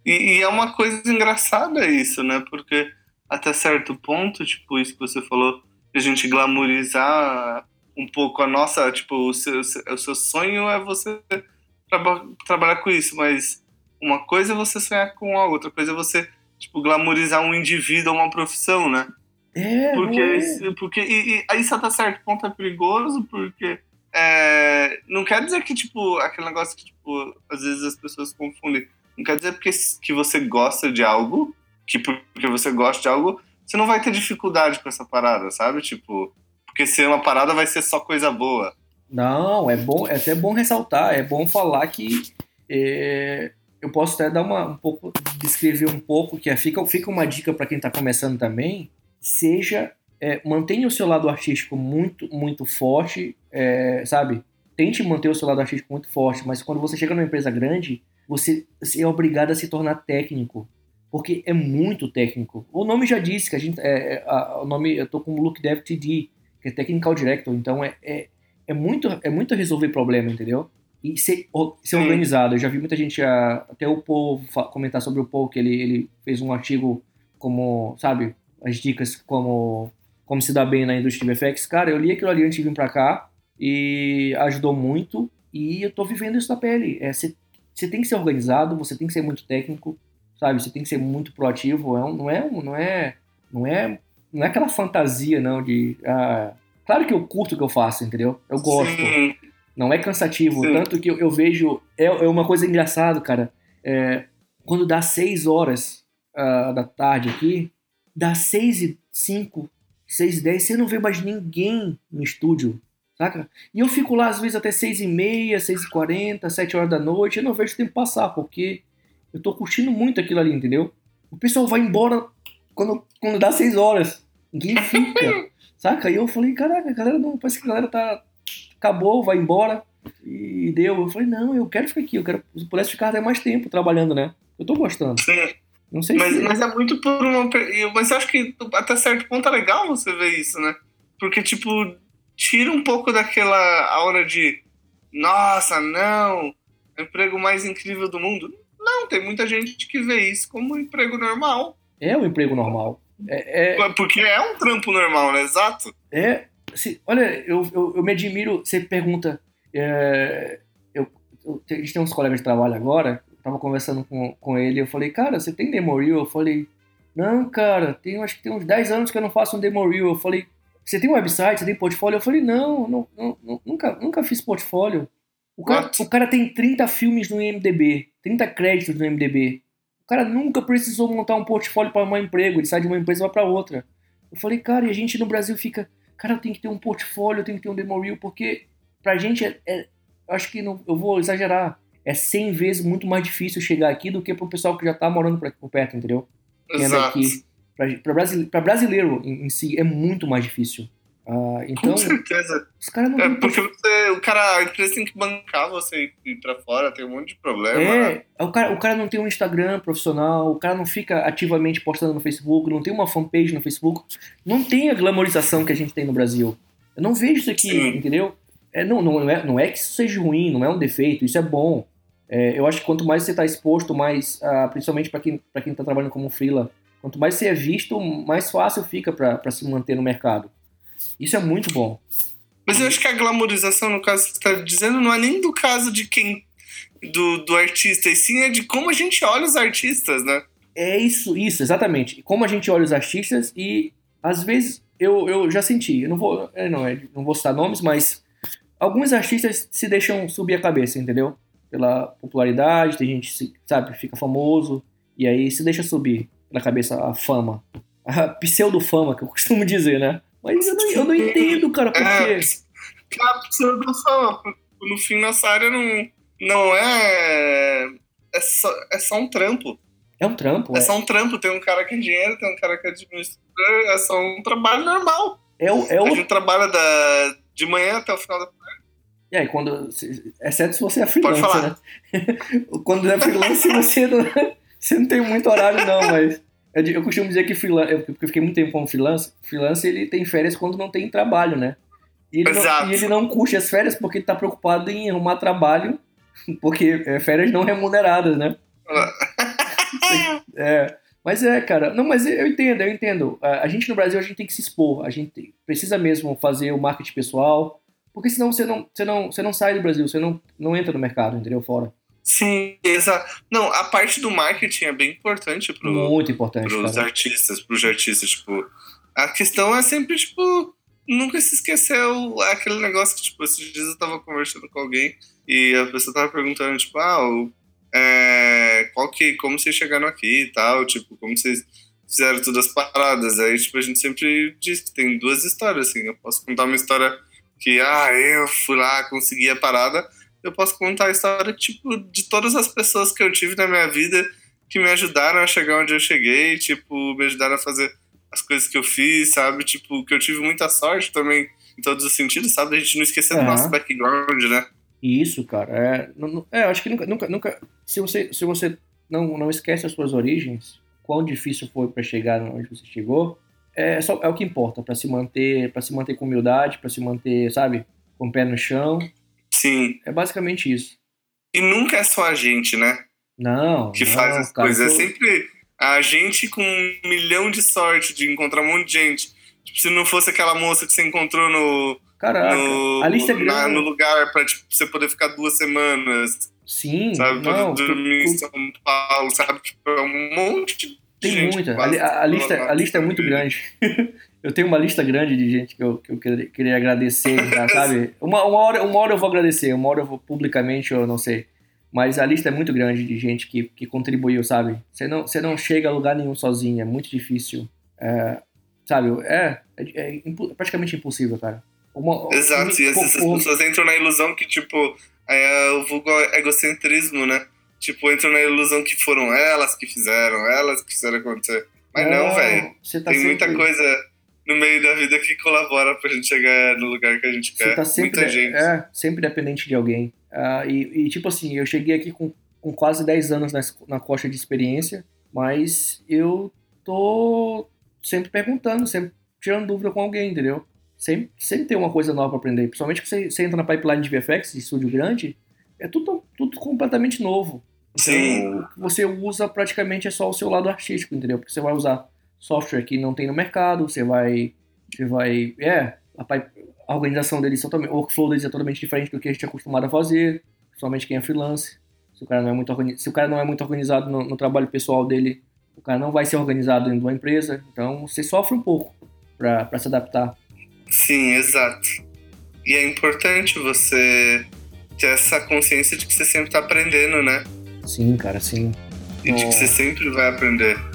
S1: E, e, é uma coisa engraçada isso, né? Porque até certo ponto, tipo isso que você falou, a gente glamourizar um pouco a nossa, tipo, o seu, o seu sonho é você traba trabalhar com isso, mas uma coisa é você sonhar com a outra coisa é você, tipo, glamourizar um indivíduo ou uma profissão, né?
S2: É,
S1: porque, é. porque e, e, isso até certo ponto é perigoso, porque é, não quer dizer que, tipo, aquele negócio que, tipo, às vezes as pessoas confundem. Não quer dizer porque que você gosta de algo, que porque você gosta de algo, você não vai ter dificuldade com essa parada, sabe? Tipo, porque ser uma parada vai ser só coisa boa.
S2: Não, é bom, é até bom ressaltar, é bom falar que é, eu posso até dar uma, um pouco, descrever um pouco, que é, fica, fica uma dica para quem está começando também, seja é, mantenha o seu lado artístico muito, muito forte, é, sabe? Tente manter o seu lado artístico muito forte, mas quando você chega numa empresa grande, você, é obrigado a se tornar técnico, porque é muito técnico. O nome já disse que a gente, é, é a, o nome, eu tô com o Look Dev TD, que é Technical Director, então é, é, muito, é muito resolver problema, entendeu? E ser, ser organizado. Eu já vi muita gente, até o Paul comentar sobre o Paul, que ele, ele fez um artigo como, sabe, as dicas como como se dá bem na indústria de VFX. Cara, eu li aquilo ali antes de vir pra cá e ajudou muito e eu tô vivendo isso na pele. Você é, tem que ser organizado, você tem que ser muito técnico, sabe? Você tem que ser muito proativo. É um, não, é, não, é, não, é, não é aquela fantasia, não, de... Ah, claro que eu curto o que eu faço, entendeu? Eu gosto. Sim. Não é cansativo. Sim. Tanto que eu, eu vejo... É, é, uma coisa engraçada, cara. É, quando dá seis horas uh, da tarde aqui, dá seis e cinco 6 e 10, você não vê mais ninguém no estúdio, saca? E eu fico lá às vezes até 6 e meia, 6 e 40, 7 horas da noite, eu não vejo o tempo passar, porque eu tô curtindo muito aquilo ali, entendeu? O pessoal vai embora quando, quando dá 6 horas, ninguém fica, saca? E eu falei, caraca, a galera não, parece que a galera tá, acabou, vai embora, e deu. Eu falei, não, eu quero ficar aqui, eu quero, se pudesse ficar até mais tempo trabalhando, né? Eu tô gostando.
S1: Sim. Não sei mas, se... mas é muito por uma. Mas eu acho que até certo ponto é legal você ver isso, né? Porque, tipo, tira um pouco daquela aura de nossa, não, é o emprego mais incrível do mundo. Não, tem muita gente que vê isso como um emprego normal.
S2: É um emprego normal. É,
S1: é... Porque é um trampo normal, né? Exato.
S2: É. Se, olha, eu, eu, eu, me admiro. Você pergunta. É, eu, eu, a gente tem uns colegas de trabalho agora tava conversando com, com ele, eu falei, cara, você tem demo reel? Eu falei, não, cara, tem, acho que tem uns 10 anos que eu não faço um demo reel. Eu falei, você tem um website, você tem portfólio? Eu falei, não, não, não nunca, nunca fiz portfólio. O cara, o cara tem 30 filmes no IMDB. 30 créditos no MDB. O cara nunca precisou montar um portfólio para um emprego, ele sai de uma empresa e vai para outra. Eu falei, cara, e a gente no Brasil fica, cara, eu tenho que ter um portfólio, eu tenho que ter um demo reel, porque pra gente é, é acho que não, eu vou exagerar, é 100 vezes muito mais difícil chegar aqui do que pro pessoal que já tá morando por perto, entendeu?
S1: Exato. Aqui.
S2: Pra, pra, brasile, pra brasileiro em, em, si é muito mais difícil. Uh, então,
S1: Com certeza.
S2: Os caras não
S1: é, porque você, o cara, a empresa tem que bancar você ir pra fora, tem um monte de problema. É,
S2: o cara, o cara não tem um Instagram profissional, o cara não fica ativamente postando no Facebook, não tem uma fanpage no Facebook, não tem a glamorização que a gente tem no Brasil. Eu não vejo isso aqui, Sim. entendeu? É, não, não, é, não é que isso seja ruim, não é um defeito, isso é bom. É, eu acho que quanto mais você está exposto, mais, uh, principalmente para quem está quem tá trabalhando como freela, quanto mais você é visto, mais fácil fica para se manter no mercado. Isso é muito bom.
S1: Mas eu acho que a glamorização, no caso que você está dizendo, não é nem do caso de quem. Do, do artista, e sim é de como a gente olha os artistas, né?
S2: É isso, isso, exatamente. Como a gente olha os artistas e às vezes eu, eu já senti, eu não vou, é, não, é, não vou citar nomes, mas alguns artistas se deixam subir a cabeça, entendeu? Pela popularidade, tem gente que, sabe, fica famoso e aí se deixa subir na cabeça a fama. A pseudo-fama, que eu costumo dizer, né? Mas eu não, eu não entendo, cara, por quê?
S1: É, pseudo-fama. No fim, nossa área não, não é. É só, é só um trampo.
S2: É um trampo,
S1: é. É só um trampo. Tem um cara que é dinheiro, tem um cara que é administrador. É só um trabalho normal.
S2: É o, é o...
S1: A gente trabalha da, de manhã até o final da tarde.
S2: E aí, quando. Exceto se você é freelancer, né? quando é freelancer, você não, você não tem muito horário, não, mas. Eu, eu costumo dizer que freelancer, porque eu fiquei muito tempo como freelancer, freelancer ele tem férias quando não tem trabalho, né? E ele, Exato. Não, e ele não curte as férias porque ele tá preocupado em arrumar trabalho, porque é férias não remuneradas, né? é, mas é, cara, não, mas eu entendo, eu entendo. A, gente no Brasil a gente tem que se expor, a gente precisa mesmo fazer o marketing pessoal, porque senão você não, você não, você não sai do Brasil, você não, não entra no mercado, entendeu? Fora.
S1: Sim, exato. Não, a parte do marketing é bem importante para
S2: Muito importante,
S1: os artistas, pros artistas, tipo, a questão é sempre, tipo, nunca se esqueceu aquele negócio que, tipo, esses dias eu tava conversando com alguém e a pessoa tava perguntando, tipo, ah, o, é, qual que, como vocês chegaram aqui e tal, tipo, como vocês fizeram todas as paradas, aí, tipo, a gente sempre diz que tem duas histórias, assim, eu posso contar uma história que, ah, eu fui lá, consegui a parada, eu posso contar a história, tipo, de todas as pessoas que eu tive na minha vida que me ajudaram a chegar onde eu cheguei, tipo, me ajudaram a fazer as coisas que eu fiz, sabe? Tipo, que eu tive muita sorte também em todos os sentidos, sabe? A gente não esquecer do nosso background, né?
S2: Isso, cara. É, não, é, eu acho que nunca, nunca, nunca se você, se você não, não esquece as suas origens, quão difícil foi para chegar onde você chegou, é, só, é o que importa para se manter, para se manter com humildade, para se manter, sabe, com o pé no chão
S1: Sim.
S2: É basicamente isso.
S1: E nunca é só a gente, né?
S2: Não.
S1: Que
S2: não,
S1: faz as cara, coisas. É sempre a gente com um milhão de sorte de encontrar um monte de gente. Tipo, se não fosse aquela moça que você encontrou no.
S2: Caraca,
S1: no,
S2: a lista é grande.
S1: No lugar pra tipo, você poder ficar duas semanas.
S2: Sim.
S1: Sabe?
S2: Não,
S1: poder dormir tu, tu... em São Paulo, sabe? Tipo, é um monte de.
S2: Tem
S1: gente
S2: muita. A, a lista, a lista é muito grande. eu tenho uma lista grande de gente que eu, que eu queria agradecer, já, sabe? Uma, uma, hora, uma hora eu vou agradecer, uma hora eu vou publicamente, eu não sei. Mas a lista é muito grande de gente que, que contribuiu, sabe? Você não, você não chega a lugar nenhum sozinho, é muito difícil. É, sabe? É, é, é, praticamente impossível, cara.
S1: Uma, Exato, e essas pessoas entram na ilusão que, tipo, é o vulgo egocentrismo, né? Tipo, entram na ilusão que foram elas que fizeram, elas que fizeram acontecer. Mas não, não velho. Tá Tem sempre... muita coisa no meio da vida que colabora pra gente chegar no lugar que a gente quer. Você
S2: tá sempre,
S1: Muita gente.
S2: É, sempre dependente de alguém. Uh, e, e, tipo assim, eu cheguei aqui com, com quase 10 anos na, na coxa de experiência, mas eu tô sempre perguntando, sempre tirando dúvida com alguém, entendeu? Sempre, sempre tem uma coisa nova pra aprender. Principalmente que você, você entra na pipeline de VFX, de estúdio grande, é tudo, tudo completamente novo. Então,
S1: Sim.
S2: o que você usa praticamente é só o seu lado artístico, entendeu? Porque você vai usar software que não tem no mercado, você vai. Você vai. É, a, a organização deles é totalmente. O workflow deles é totalmente diferente do que a gente é acostumado a fazer, principalmente quem é freelance. Se o cara não é muito, se o cara não é muito organizado no, no trabalho pessoal dele, o cara não vai ser organizado dentro de uma empresa. Então você sofre um pouco para se adaptar.
S1: Sim, exato. E é importante você ter essa consciência de que você sempre está aprendendo, né?
S2: Sim, cara, sim.
S1: E de que você sempre vai aprender.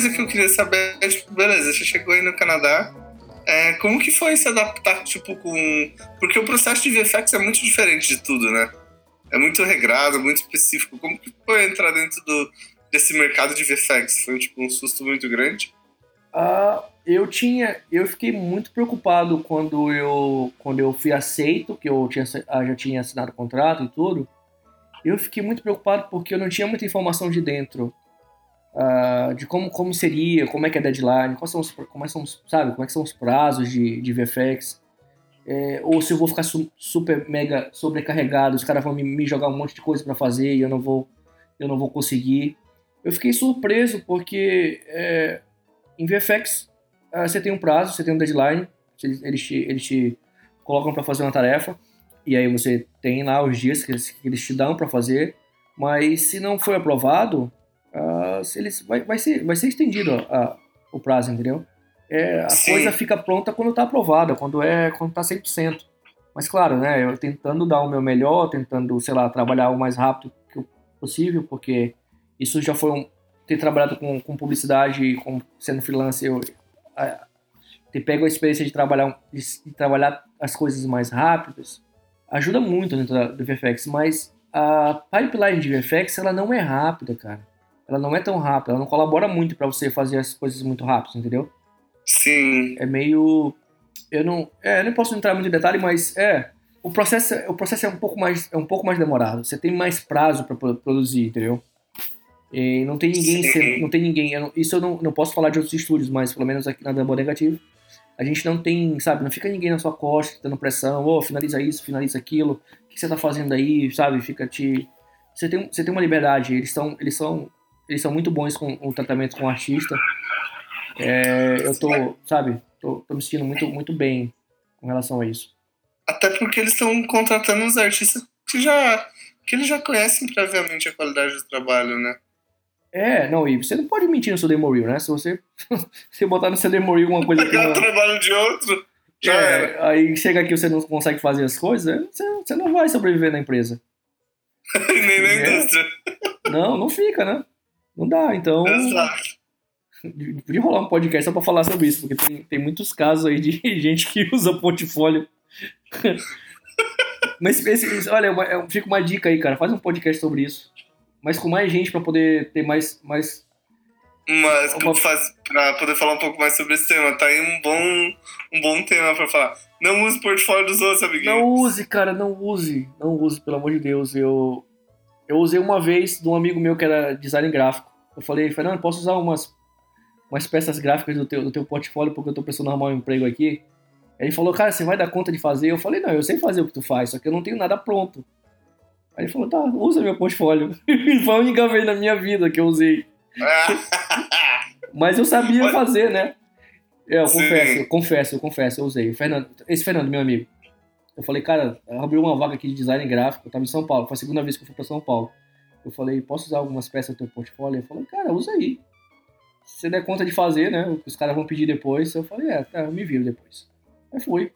S1: Coisa que eu queria saber é, tipo, beleza, você chegou aí no Canadá, é, como que foi se adaptar, tipo, com... Porque o processo de VFX é muito diferente de tudo, né? É muito regrado, muito específico. Como que foi entrar dentro do, desse mercado de VFX? Foi, tipo, um susto muito grande?
S2: Uh, eu tinha... Eu fiquei muito preocupado quando eu, quando eu fui aceito, que eu tinha, ah, já tinha assinado o contrato e tudo. Eu fiquei muito preocupado porque eu não tinha muita informação de dentro uh, de como, como seria, como é que é a deadline, quais são os, como é são, sabe, como é que são os prazos de, de VFX, é, ou se eu vou ficar su, super mega sobrecarregado, os caras vão me, me, jogar um monte de coisa para fazer e eu não vou eu não vou conseguir. Eu fiquei surpreso porque é, em VFX uh, você tem um prazo, você tem um deadline, eles te, eles te colocam para fazer uma tarefa e aí você tem lá os dias que eles, que eles te dão para fazer, mas se não foi aprovado, uh, eles, vai, vai, ser, vai ser estendido a, o prazo, entendeu? É, a Sim. coisa fica pronta quando está aprovada, quando é quando está 100%. Mas claro, né, eu tentando dar o meu melhor, tentando, sei lá, trabalhar o mais rápido possível, porque isso já foi um, ter trabalhado com, com publicidade, com sendo freelancer, eu, a, ter pego a experiência de trabalhar, de, de, trabalhar as coisas mais rápidas, ajuda muito dentro da, do VFX, mas a pipeline de VFX, ela não é rápida, cara ela não é tão rápida, ela não colabora muito para você fazer as coisas muito rápido, entendeu?
S1: Sim.
S2: É meio eu não, é, eu não posso entrar muito em detalhe, mas é, o processo, o processo é um pouco mais é um pouco mais demorado. Você tem mais prazo para produzir, entendeu? E não tem ninguém, não tem ninguém. Eu não, isso eu não, não posso falar de outros estúdios, mas pelo menos aqui na Double Negativo, a gente não tem, sabe, não fica ninguém na sua costa dando pressão, oh, finaliza isso, finaliza aquilo, o que você tá fazendo aí, sabe? Fica te você tem, você tem uma liberdade, eles são eles são eles são muito bons com o tratamento com o artista. É, eu tô, sabe, tô, tô, me sentindo muito, muito bem com relação a isso.
S1: Até porque eles estão contratando os artistas que já que eles já conhecem previamente a qualidade do trabalho, né?
S2: É, não, e você não pode mentir no seu demo reel, né? Se você, se botar no seu demo reel alguma coisa
S1: que não... o trabalho de outro, já é, era.
S2: Aí chega aqui você não consegue fazer as coisas, você, você não vai sobreviver na empresa.
S1: Nem na é. indústria.
S2: Não, não fica, né? Não dá, então.
S1: Exato.
S2: Podia rolar um podcast só pra falar sobre isso, porque tem, tem muitos casos aí de gente que usa portfólio. Mas esse, olha, é fica uma dica aí, cara. Faz um podcast sobre isso. Mas com mais gente pra poder ter mais. mais
S1: mas uma... faz, pra poder falar um pouco mais sobre esse tema, tá aí um bom, um bom tema pra falar. Não use portfólio dos outros, amiguinho.
S2: Não use, cara, não use. Não use, pelo amor de Deus. Eu, eu usei uma vez de um amigo meu que era design gráfico. Eu falei, Fernando, posso usar umas, umas peças gráficas do teu, do teu portfólio porque eu tô precisando arrumar um emprego aqui? Ele falou, cara, você vai dar conta de fazer? Eu falei, não, eu sei fazer o que tu faz, só que eu não tenho nada pronto. Aí ele falou, tá, usa meu portfólio. Foi a única vez na minha vida que eu usei. Mas eu sabia fazer, né? É, eu confesso, eu confesso, eu confesso, eu usei. Fernando, esse Fernando, meu amigo. Eu falei, cara, abriu uma vaga aqui de design gráfico, eu tava em São Paulo, foi a segunda vez que eu fui pra São Paulo. Eu falei, posso usar algumas peças do teu portfólio? Ele falou, cara, usa aí. Se você der conta de fazer, né? Os caras vão pedir depois. Eu falei, é, tá, eu me viro depois. Aí fui.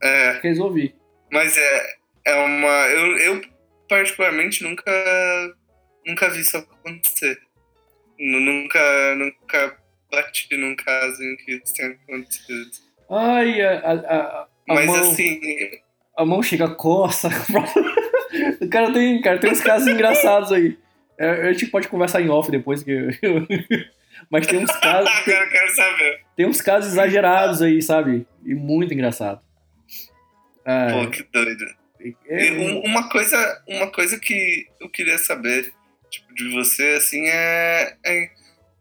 S1: É.
S2: Resolvi.
S1: Mas é, é uma. Eu, eu, particularmente, nunca. Nunca vi isso acontecer. Nunca, nunca bati num caso em que isso tenha acontecido.
S2: Ai, a, a, a,
S1: Mas mão, assim.
S2: A mão chega a coça. o cara tem, cara, tem uns casos engraçados aí. É, a gente pode conversar em off depois, que eu... mas tem uns casos.
S1: Tem, eu quero saber.
S2: Tem uns casos exagerados aí, sabe? E muito engraçado.
S1: É... Pô, que doido. É... uma, coisa, uma coisa que eu queria saber tipo, de você, assim, é, é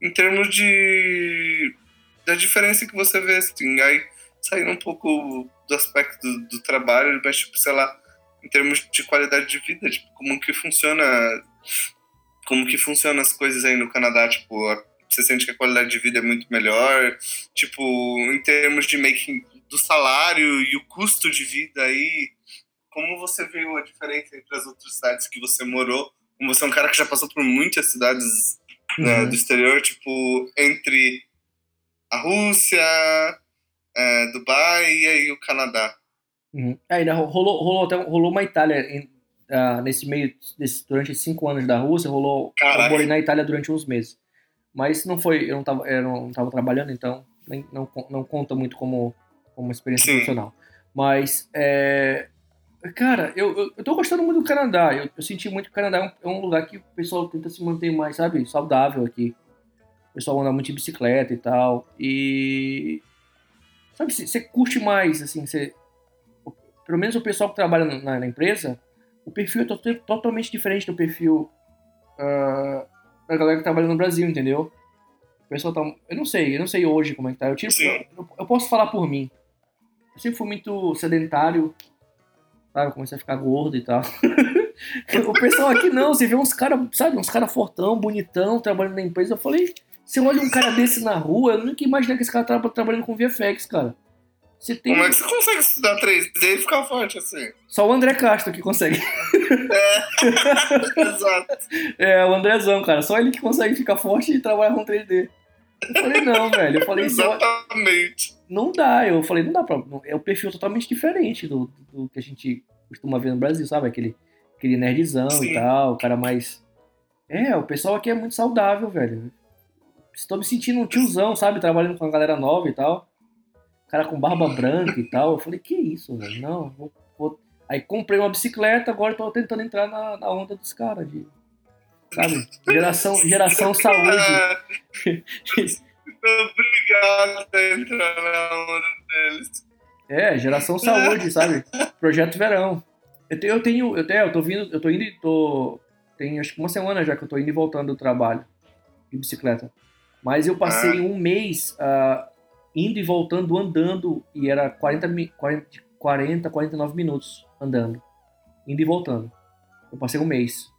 S1: em termos de. da diferença que você vê, assim, aí saindo um pouco do aspecto do, do trabalho, mas, tipo, sei lá, em termos de qualidade de vida, tipo, como que funciona como que funciona as coisas aí no Canadá, tipo, você sente que a qualidade de vida é muito melhor, tipo, em termos de making do salário e o custo de vida aí, como você viu a diferença entre as outras cidades que você morou? Como você é um cara que já passou por muitas cidades né,
S2: Uhum.
S1: do exterior, tipo, entre a Rússia, é, Dubai e aí o Canadá.
S2: Uhum. É, ainda rolou, rolou, até, rolou uma Itália em- ah, nesse meio, desse, durante cinco anos da Rússia, rolou.
S1: Caraca.
S2: Eu morei na Itália durante uns meses. Mas não foi, eu não tava, eu não tava trabalhando, então nem, não, não conta muito como, como experiência
S1: Sim.
S2: profissional. Mas, é, cara, eu, eu, eu tô gostando muito do Canadá. Eu, eu senti muito que o Canadá é um, é um lugar que o pessoal tenta se manter mais, sabe, saudável aqui. O pessoal anda muito de bicicleta e tal. E. Sabe, você curte mais, assim, você. Pelo menos o pessoal que trabalha na, na empresa, o perfil é to- totalmente diferente do perfil ah, da galera que trabalha no Brasil, entendeu? O pessoal tá. Eu não sei, eu não sei hoje como é que tá. Eu, tiro, eu, eu- eu posso falar por mim. Eu sempre fui muito sedentário, sabe? Comecei a ficar gordo e tal. o pessoal aqui não, você vê uns caras, sabe? Uns caras fortão, bonitão, trabalhando na empresa. Eu falei, você olha um cara desse na rua, eu nunca imaginei que esse cara tava trabalhando com VFX, cara. Você tem.
S1: Como é que você consegue estudar 3D e ficar forte assim?
S2: Só o André Castro que consegue.
S1: Exato.
S2: É, o Andrezão, cara. Só ele que consegue ficar forte e trabalhar com 3D. Eu falei, não, velho. Eu falei, "Você olha-
S1: Exatamente.
S2: não dá. Eu falei, não dá pra. É um perfil totalmente diferente do, do que a gente costuma ver no Brasil, sabe? Aquele, aquele nerdzão
S1: Sim.
S2: e tal, o cara mais. É, o pessoal aqui é muito saudável, velho. Estou me sentindo um tiozão, sabe? Trabalhando com a galera nova e tal. Cara com barba branca e tal. Eu falei, que isso, velho? Não, vou, vou- Aí comprei uma bicicleta, agora tô tentando entrar na, na onda dos caras. De... Sabe? Geração, geração saúde.
S1: Obrigado por entrar na onda deles.
S2: É, geração saúde, sabe? Projeto verão. Eu tenho, eu tenho, eu tenho, eu tô vindo, eu tô indo e tô. Tem acho que uma semana já que eu tô indo e voltando do trabalho de bicicleta. Mas eu passei um mês ah, indo e voltando andando e era 40, mi- 40, 40, 49 minutos andando. Indo e voltando. Eu passei um mês.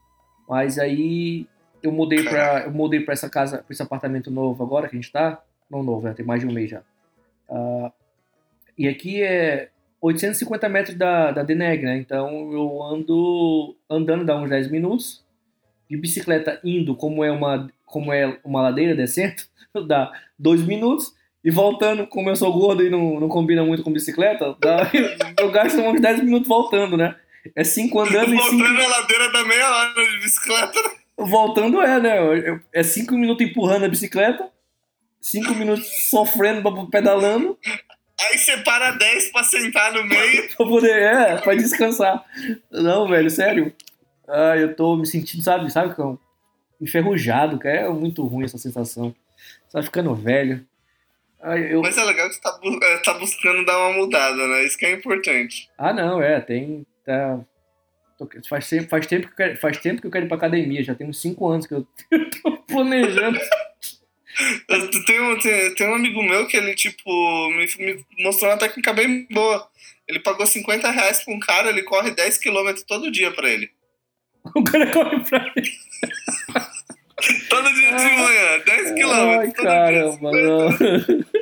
S2: Mas aí eu mudei pra, eu mudei pra essa casa, pra esse apartamento novo agora que a gente tá. Não novo, né? Tem mais de um mês já. Ah, e aqui é 850 metros da, da Deneg, né? Então eu ando andando dá uns 10 minutos. De bicicleta indo, como é uma, como é uma ladeira descendo, dá 2 minutos. E voltando, como eu sou gordo e não, não combina muito com bicicleta, dá, eu gasto uns 10 minutos voltando, né? É 5 andando e 5
S1: Voltando a ladeira da meia hora de bicicleta.
S2: Voltando é, né? É cinco minutos empurrando a bicicleta, cinco minutos sofrendo, pedalando,
S1: Aí separa 10 pra sentar no meio.
S2: pra poder, é, pra descansar. Não, velho, sério. Ah, eu tô me sentindo, sabe, sabe, cão? Enferrujado, cara. É muito ruim essa sensação. Você vai ficando velho. Ai, eu...
S1: Mas é legal que você tá, é, tá buscando dar uma mudada, né? Isso que é importante.
S2: Ah, não, é, tem. Tá... Faz tempo, faz, tempo que eu quero, faz tempo que eu quero ir pra academia, já tem uns 5 anos que eu tô planejando.
S1: Eu tenho, tem, tem um amigo meu que ele, tipo, me, me mostrou uma técnica bem boa. Ele pagou 50 reais pra um cara, ele corre 10 km todo dia pra ele.
S2: O cara corre pra ele.
S1: Todo dia de manhã, 10 km.
S2: Ai, caramba,
S1: dia,
S2: não.
S1: 50.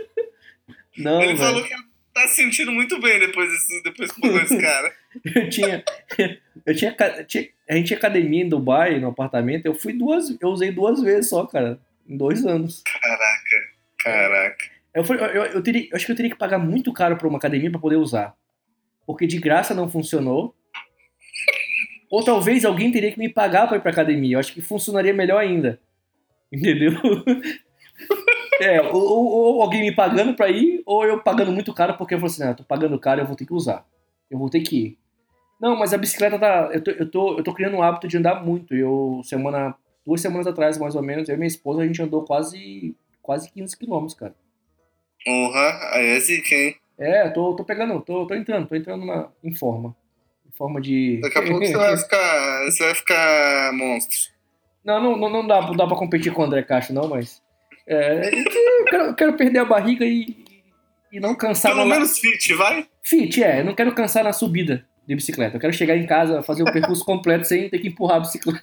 S2: Não,
S1: Ele falou que tá se sentindo muito bem depois, desse, depois que pagou esse cara.
S2: Eu tinha, eu tinha, tinha- a gente tinha academia em Dubai, no apartamento. Eu fui duas, eu usei duas vezes só, cara, em dois anos.
S1: Caraca, caraca.
S2: Eu, fui- eu, eu, eu teria, eu acho que eu teria que pagar muito caro pra uma academia pra poder usar, porque de graça não funcionou. Ou talvez alguém teria que me pagar pra ir pra academia. Eu acho que funcionaria melhor ainda, entendeu? É, ou, ou- alguém me pagando pra ir, ou eu pagando muito caro porque eu falei assim, ah, tô pagando caro, eu vou ter que usar. Eu vou ter que ir. Não, mas a bicicleta tá. Eu tô, eu tô, eu tô criando um hábito de andar muito. Eu, semana. Duas semanas atrás, mais ou menos, eu e minha esposa, a gente andou quase. quase 15 quilômetros, cara.
S1: Porra, aí é zica, hein?
S2: É, tô, tô pegando, tô, tô entrando, tô entrando na, em forma. Forma de.
S1: Daqui a pouco você vai ficar, você vai ficar monstro.
S2: Não, não, não, não dá, não dá pra competir com o André Castro, não, mas. É, eu, quero, eu quero perder a barriga e, e não cansar
S1: Pelo
S2: na.
S1: menos fit, vai?
S2: Fit, é, eu não quero cansar na subida de bicicleta. Eu quero chegar em casa, fazer o percurso completo sem ter que empurrar a bicicleta.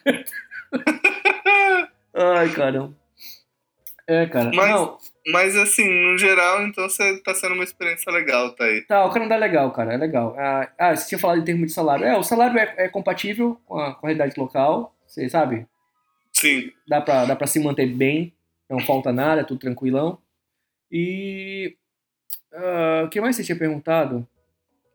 S2: Ai, caramba. É, cara.
S1: Mas-
S2: Não,
S1: Mas assim, no geral, então você tá sendo uma experiência legal, tá aí.
S2: Tá, o Canadá é legal, cara, é legal. Ah, ah, você tinha falado em termos de salário. É, o salário é, é compatível com a, com a realidade local, você sabe?
S1: Sim.
S2: Dá pra, dá pra se manter bem, não falta nada, é tudo tranquilão. E. ah, O que mais você tinha perguntado?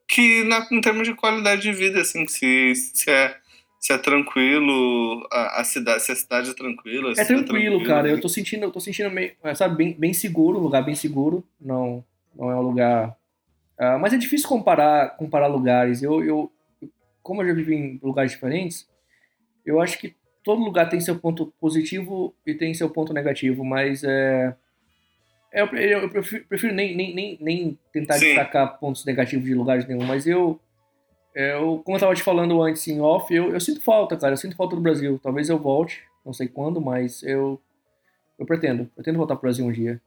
S1: Que na, em termos de qualidade de vida, assim, se, se, é, se é tranquilo, a, a cidade, se a cidade é tranquila.
S2: É tranquilo, cara. Eu tô sentindo, eu tô sentindo meio, é, sabe, bem, bem seguro, um lugar bem seguro. Não, não é um lugar. Ah, mas é difícil comparar, comparar lugares. Eu, eu, como eu já vivi em lugares diferentes, eu acho que todo lugar tem seu ponto positivo e tem seu ponto negativo, mas é. Eu, eu, eu prefiro, prefiro nem, nem, nem, nem tentar
S1: Sim.
S2: destacar pontos negativos de lugares nenhum, mas eu, eu como eu tava te falando antes em off, eu, eu sinto falta, cara, eu sinto falta do Brasil. Talvez eu volte, não sei quando, mas eu, eu pretendo, pretendo voltar pro Brasil um dia.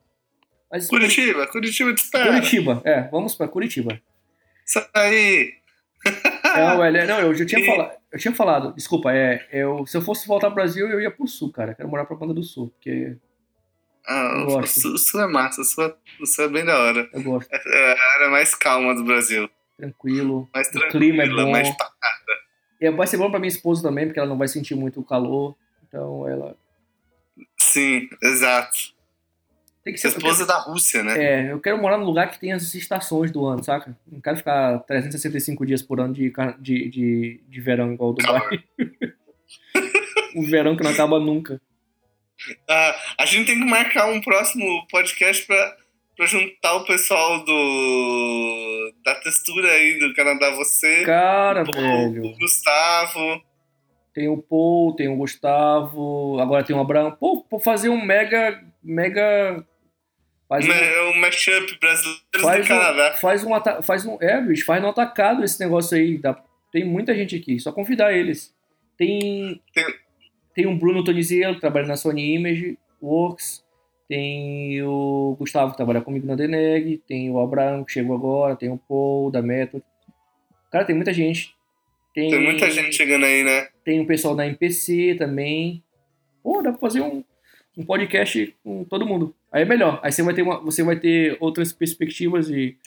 S2: Mas,
S1: Curitiba, Curitiba te espera.
S2: Curitiba, é, vamos pra Curitiba.
S1: Isso aí.
S2: Não, velho, não, eu já tinha
S1: E-
S2: falado, eu tinha falado, desculpa, é, eu, se eu fosse voltar pro Brasil, eu ia pro sul, cara, quero morar pra Banda do Sul, porque
S1: Ah,
S2: Eu
S1: o sul, o sul é massa, o sul é, o sul é bem da hora.
S2: eu gosto,
S1: É a área mais calma do Brasil.
S2: Tranquilo,
S1: Mais
S2: O clima é bom.
S1: mais pacata.
S2: e vai ser bom pra minha esposa também, porque ela não vai sentir muito o calor, então ela
S1: Sim, exato.
S2: tem que ser...
S1: esposa é da Rússia, né?
S2: É, eu quero morar num lugar que tenha as estações do ano, saca? Não quero ficar 365 dias por ano de, de, de, de verão igual o Dubai. um verão que não acaba nunca.
S1: Ah, a gente tem que marcar um próximo podcast pra, pra juntar o pessoal do da textura aí do Canadá. Você,
S2: Cara,
S1: o,
S2: velho.
S1: o Gustavo.
S2: Tem o Paul, tem o Gustavo, agora tem o Abraão. Pô, pô fazer um mega. Mega. Faz um,
S1: né, o mashup brasileiro
S2: faz
S1: do Canadá.
S2: um, faz um, ata- faz um. É, bicho, faz no atacado esse negócio aí. Dá, tem muita gente aqui, só convidar eles. Tem.
S1: Tem-
S2: Tem um Bruno Toniziello, que trabalha na Sony Image Works. Tem o Gustavo, que trabalha comigo na Deneg. Tem o Abraão, que chegou agora. Tem o Paul, da Method. Cara, tem muita gente. Tem,
S1: Tem muita gente chegando aí, né?
S2: Tem o pessoal da MPC também. Pô, dá pra fazer um, um podcast com todo mundo. Aí é melhor. Aí você vai ter, uma, você vai ter outras perspectivas e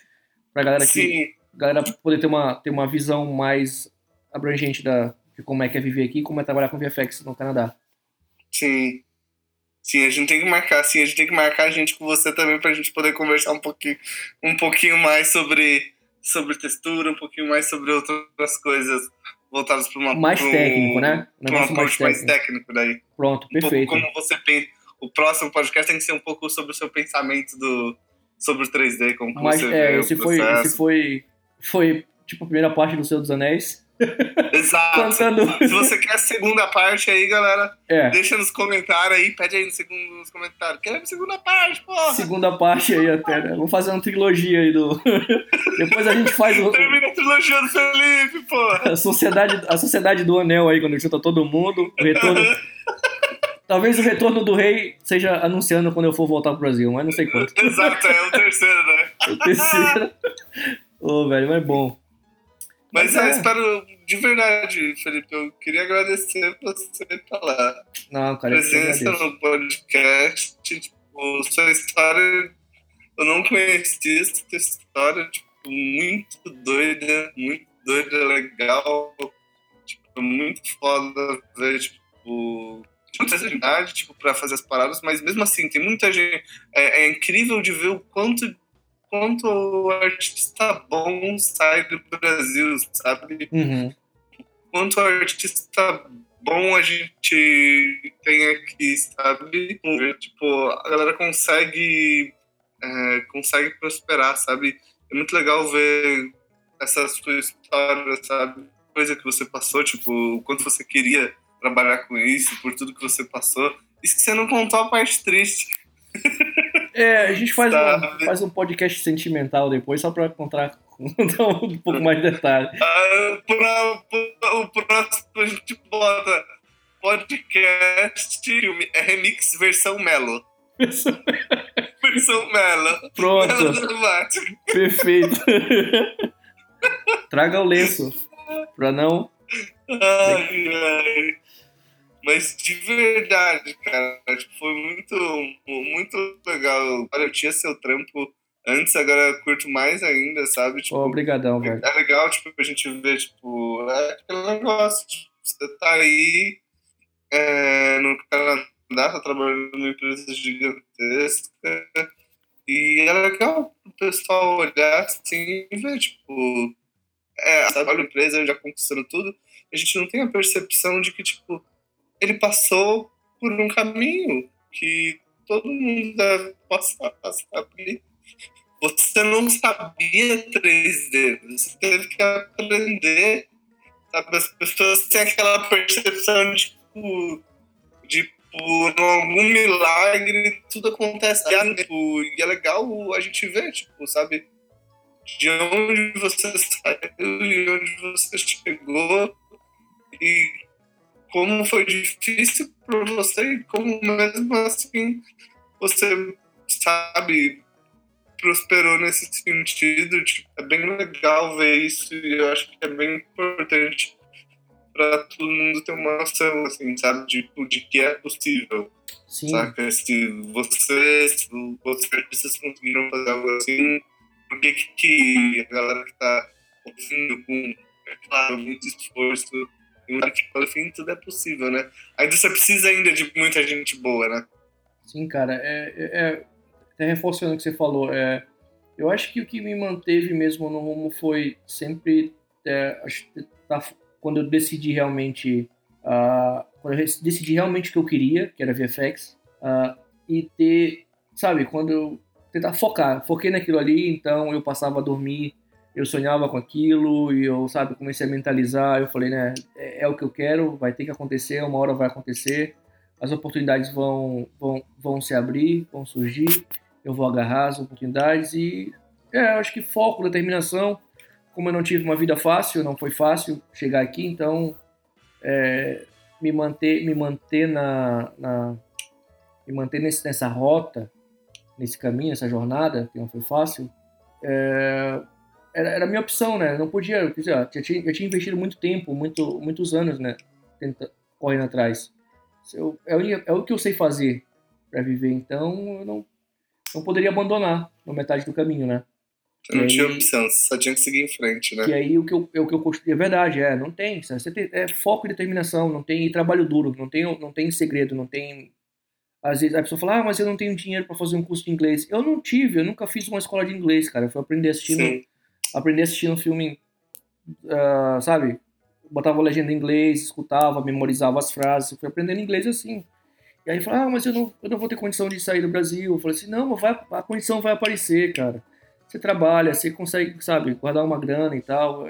S2: pra galera que
S1: Sim,
S2: galera poder ter uma, ter uma visão mais abrangente da, de como é que é viver aqui e como é trabalhar com VFX no Canadá.
S1: sim. Sim, a gente tem que marcar, sim, a gente tem que marcar a gente com você também pra gente poder conversar um pouquinho, um pouquinho mais sobre, sobre textura, um pouquinho mais sobre outras coisas voltadas para uma
S2: Mais
S1: um-
S2: técnico, né? Um
S1: pra um
S2: negócio mais
S1: approach mais
S2: técnico.
S1: técnico daí.
S2: Pronto,
S1: Um
S2: perfeito.
S1: como você pensa. O próximo podcast tem que ser um pouco sobre o seu pensamento do, sobre o 3D, como que
S2: Mas
S1: você
S2: é,
S1: vê
S2: esse
S1: o
S2: foi,
S1: processo.
S2: esse foi, foi tipo a primeira parte do Senhor dos Anéis.
S1: Exato.
S2: Contando.
S1: Se você quer a segunda parte aí, galera,
S2: É,
S1: deixa nos comentários aí, pede aí no segundo, nos comentários. Queremos segunda parte, porra!
S2: segunda parte aí até, né? Vamos fazer uma trilogia aí do. Depois a gente faz o,
S1: Termina a trilogia do Felipe, porra!
S2: a sociedade, a sociedade do anel aí, quando junta todo mundo. O retorno. Talvez o retorno do rei seja anunciando quando eu for voltar pro Brasil, mas não sei quanto.
S1: Exato, é o terceiro, né?
S2: O terceiro. Ô, velho, mas é bom.
S1: Mas
S2: Mas
S1: eu
S2: é.
S1: espero, de verdade, Felipe, eu queria agradecer você lá.
S2: Não, cara,
S1: Presença no podcast, tipo, sua história, eu não conhecia essa história, tipo, muito doida, muito doida, legal, tipo, muito foda ver, tipo, muita idade, tipo, pra fazer as paradas, mas mesmo assim, tem muita gente, é, é incrível de ver o quanto quanto o artista bom sai do Brasil, sabe?
S2: Uhum.
S1: quanto artista bom a gente tem aqui, sabe? Tipo, a galera consegue é, consegue prosperar, sabe? É muito legal ver essa sua história, sabe? Coisa que você passou, tipo, o quanto você queria trabalhar com isso, por tudo que você passou. Isso que você não contou a parte triste.
S2: É, a gente faz,
S1: Sabe?
S2: um, faz um podcast sentimental depois, só pra contar, contar um pouco mais de detalhe.
S1: Ah, pra, pra- o próximo a gente bota podcast filme, é remix versão Melo. Versão Melo. Melo
S2: Pronto,
S1: dramático.
S2: perfeito. Traga o lenço, pra não...
S1: Ai, ai. Mas de verdade, cara, tipo, foi muito, muito legal. Olha, eu tinha seu trampo antes, agora eu curto mais ainda, sabe? Tipo,
S2: Obrigadão, velho.
S1: É legal, tipo, a gente ver, tipo, é aquele negócio, tipo, você tá aí é, no Canadá, tá trabalhando numa empresa gigantesca, e é legal o pessoal olhar assim e ver, tipo, é, sabe, olha a empresa já conquistando tudo, a gente não tem a percepção de que, tipo, ele passou por um caminho que todo mundo deve passar, sabe? Você não sabia 3D, você teve que aprender, sabe? As pessoas têm aquela percepção de, tipo, de por algum milagre tudo acontece, tipo, e é legal a gente ver, tipo, sabe? De onde você saiu e onde você chegou e como foi difícil para você e como mesmo assim você sabe prosperou nesse sentido tipo, é bem legal ver isso e eu acho que é bem importante para todo mundo ter uma noção assim sabe de, de que é possível
S2: Sim.
S1: saca se você se os artistas conseguiram fazer algo assim por que que a galera que tá ouvindo com é claro muito esforço um tipo, enfim, tudo é possível, né? Ainda você precisa ainda de muita gente boa, né?
S2: Sim, cara, é, é, é reforçando o que você falou, é, eu acho que o que me manteve mesmo no rumo foi sempre é, tá, quando eu decidi realmente uh, quando eu decidi realmente o que eu queria, que era VFX, uh, e ter, sabe, quando eu tentar focar, foquei naquilo ali, então eu passava a dormir eu sonhava com aquilo e eu, sabe, comecei a mentalizar. Eu falei, né, é, é, o que eu quero, vai ter que acontecer, uma hora vai acontecer. As oportunidades vão, vão, vão se abrir, vão surgir. Eu vou agarrar as oportunidades e, é, acho que foco, determinação. Como eu não tive uma vida fácil, não foi fácil chegar aqui, então é, me manter, me manter na, na me manter nesse, nessa rota, nesse caminho, nessa jornada que não foi fácil. É, era, era a minha opção, né? Não podia, eu, dizer, eu, tinha, eu tinha investido muito tempo, muito, muitos anos, né? Tenta, correndo atrás. Eu, é, o, é o que eu sei fazer para viver, então eu não, não poderia abandonar na metade do caminho, né?
S1: Você não aí, tinha opção, só tinha que seguir em frente, né?
S2: E aí o que eu, é o que eu é verdade, é, não tem, você tem, é foco e determinação, não tem trabalho duro, não tem, não tem segredo, não tem às vezes a pessoa fala, ah, mas eu não tenho dinheiro para fazer um curso de inglês. Eu não tive, eu nunca fiz uma escola de inglês, cara. Eu fui aprender assistindo Sim aprendi assistindo um filme, uh, sabe? Botava a legenda em inglês, escutava, memorizava as frases, fui aprendendo inglês assim. E aí falava, ah, mas eu não, eu não vou ter condição de sair do Brasil. Eu falei assim, não, vai, a condição vai aparecer, cara. Você trabalha, você consegue, sabe, guardar uma grana e tal.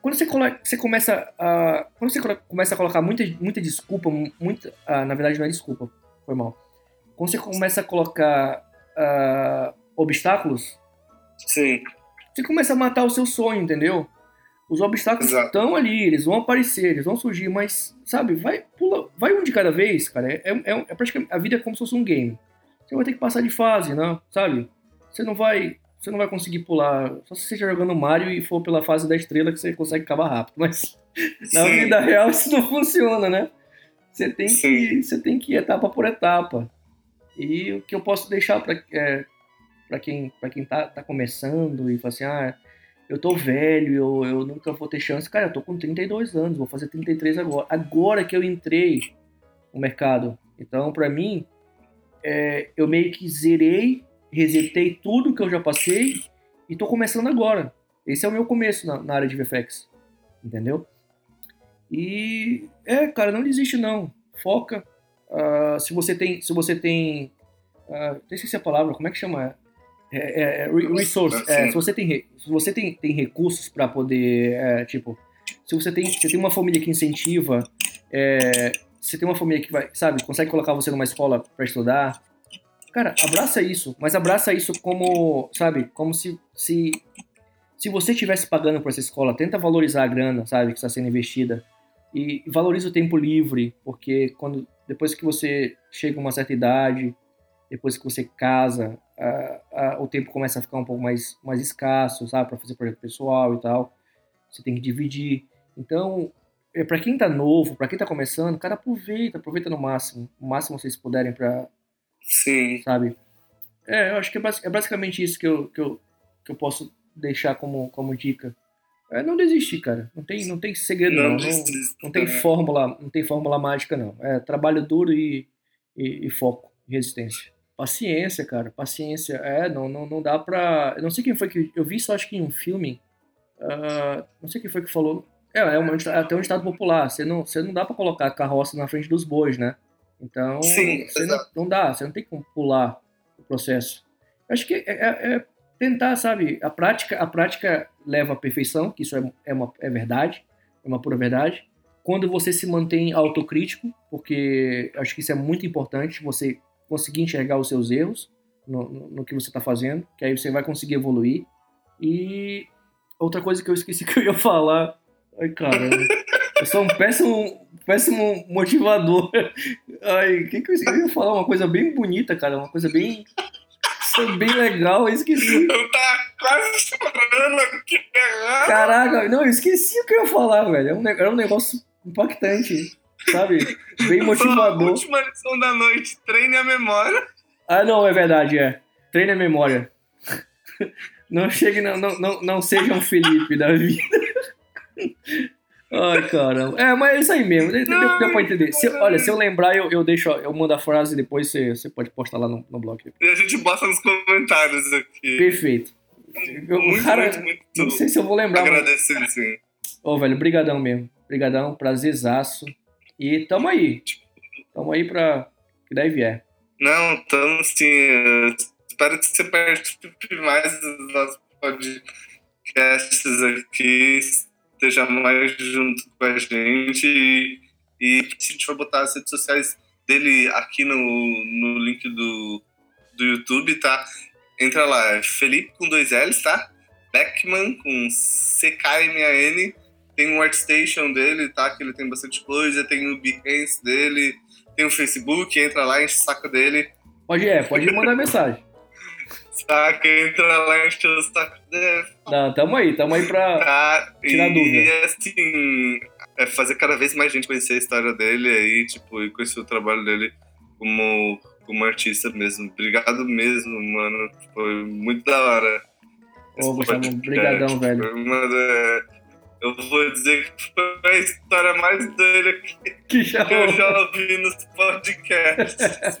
S2: Quando você, você começa a. Quando você começa a colocar muita, muita desculpa, muita. Ah, na verdade não é desculpa, foi mal. Quando você começa a colocar uh, obstáculos.
S1: Sim
S2: você começa a matar o seu sonho, entendeu? Os obstáculos estão ali, eles vão aparecer, eles vão surgir, mas, sabe, vai, pula, vai um de cada vez, cara. É, é, é praticamente, a vida é como se fosse um game. Você vai ter que passar de fase, né? Sabe? Você não vai, você não vai conseguir pular, só se você estiver jogando Mario e for pela fase da estrela que você consegue acabar rápido, mas Sim. na vida real isso não funciona, né? Você tem que, você tem que ir etapa por etapa. E o que eu posso deixar para é, para quem, pra quem tá, tá começando e fala assim, ah, eu tô velho, eu, eu nunca vou ter chance. Cara, eu tô com 32 anos, vou fazer 33 agora. Agora que eu entrei no mercado. Então, para mim, é, eu meio que zerei, resetei tudo que eu já passei e tô começando agora. Esse é o meu começo na, na área de VFX, entendeu? E é, cara, não desiste não. Foca. Uh, se você tem, se você tem, uh, esqueci a palavra, como é que chama? É, é, é resource. É, se você tem, se você tem, tem recursos para poder, é, tipo, se você tem, você tem uma família que incentiva, é, você tem uma família que vai, sabe, consegue colocar você numa escola para estudar, cara, abraça isso, mas abraça isso como, sabe, como se, se, se você estivesse pagando por essa escola, tenta valorizar a grana, sabe, que está sendo investida e valoriza o tempo livre, porque quando depois que você chega a uma certa idade, depois que você casa, uh, uh, o tempo começa a ficar um pouco mais, mais escasso, sabe, para fazer projeto pessoal e tal. Você tem que dividir. Então, é, para quem tá novo, para quem tá começando, cara, aproveita, aproveita no máximo, o máximo vocês puderem para
S1: Sim.
S2: sabe? É, eu acho que é, basic, é basicamente isso que eu, que eu, que eu posso deixar como, como dica. É não desistir, cara. Não tem, não tem segredo, não. Não, não, não tem fórmula, não tem fórmula mágica, não. É trabalho duro e, e, e foco, resistência. Paciência, cara, paciência. É, não, não, não dá pra. Eu não sei quem foi que. Eu vi isso, acho que em um filme. Uh, não sei quem foi que falou. É, é, uma, é até um estado popular. Você não, você não dá pra colocar a carroça na frente dos bois, né? Então,
S1: Sim,
S2: você não, não, dá, você não tem como pular o processo. Eu acho que é, é, é, tentar, sabe? A prática, a prática leva à perfeição, que isso é, é, uma, é verdade, é uma pura verdade. Quando você se mantém autocrítico, porque acho que isso é muito importante, você conseguir enxergar os seus erros no, no, no que você está fazendo, que aí você vai conseguir evoluir. E outra coisa que eu esqueci que eu ia falar. Ai, cara. Eu sou um péssimo, péssimo motivador. Ai, o que, que eu, eu ia falar? Uma coisa bem bonita, cara. Uma coisa bem. bem legal, eu esqueci.
S1: Eu tava quase chorando aqui.
S2: Caraca, não, eu esqueci o que eu ia falar, velho. É era um negócio impactante, sabe? Bem motivador. A
S1: última lição da noite, treine a memória.
S2: Ah, não, é verdade, é. Treine a memória. Não chegue, não, não, não, não seja um Felipe da vida. Ai, caramba. É, mas é isso aí mesmo. Deu, deu, deu pra entender. Se, olha, se eu lembrar, eu, eu deixo, eu mando a frase e depois você, você pode postar lá no, no blog.
S1: E a gente bota nos comentários aqui.
S2: Perfeito. Eu, muito, cara, muito, muito não sei se eu vou lembrar.
S1: Agradecer, mas... sim.
S2: Ô, velho, brigadão mesmo. Brigadão, prazerzaço. E tamo aí. Tamo aí pra que daí vier.
S1: Não, tamo sim. Espero que você participe mais dos nossos podcasts aqui esteja mais junto com a gente e, e a gente vai botar as redes sociais dele aqui no, no link do, do YouTube, tá? Entra lá, Felipe com dois L's, tá? Beckman com C-K-M-A-N. Tem o ArtStation dele, tá? Que ele tem bastante coisa. Tem o Behance dele. Tem o Facebook, entra lá, enche o saco dele.
S2: Pode é, pode mandar mensagem.
S1: Saca, entra lá, enche o saco dele.
S2: Não, tamo aí, tamo aí pra
S1: tá,
S2: tirar
S1: e,
S2: dúvida.
S1: E assim, é fazer cada vez mais gente conhecer a história dele aí, tipo, e conhecer o trabalho dele como, como artista mesmo. Obrigado mesmo, mano. Foi muito da hora.
S2: Ô, Gustavo, brigadão, velho.
S1: Mano, eu vou dizer que foi a história mais doida que,
S2: que, já
S1: que eu já ouvi nos podcasts.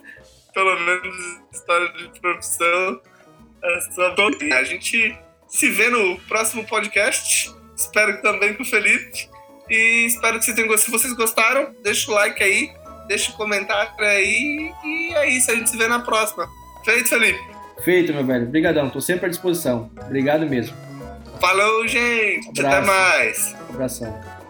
S1: Pelo menos história de profissão. É só A gente se vê no próximo podcast. Espero que também com o Felipe. E espero que vocês tenham gostado. Se vocês gostaram, deixa o like aí, deixa o comentário aí. E é isso, a gente se vê na próxima. Feito, Felipe?
S2: Feito, meu velho. Obrigadão, tô sempre à disposição. Obrigado mesmo.
S1: Falou, gente. Abraço. Até mais.
S2: Abração.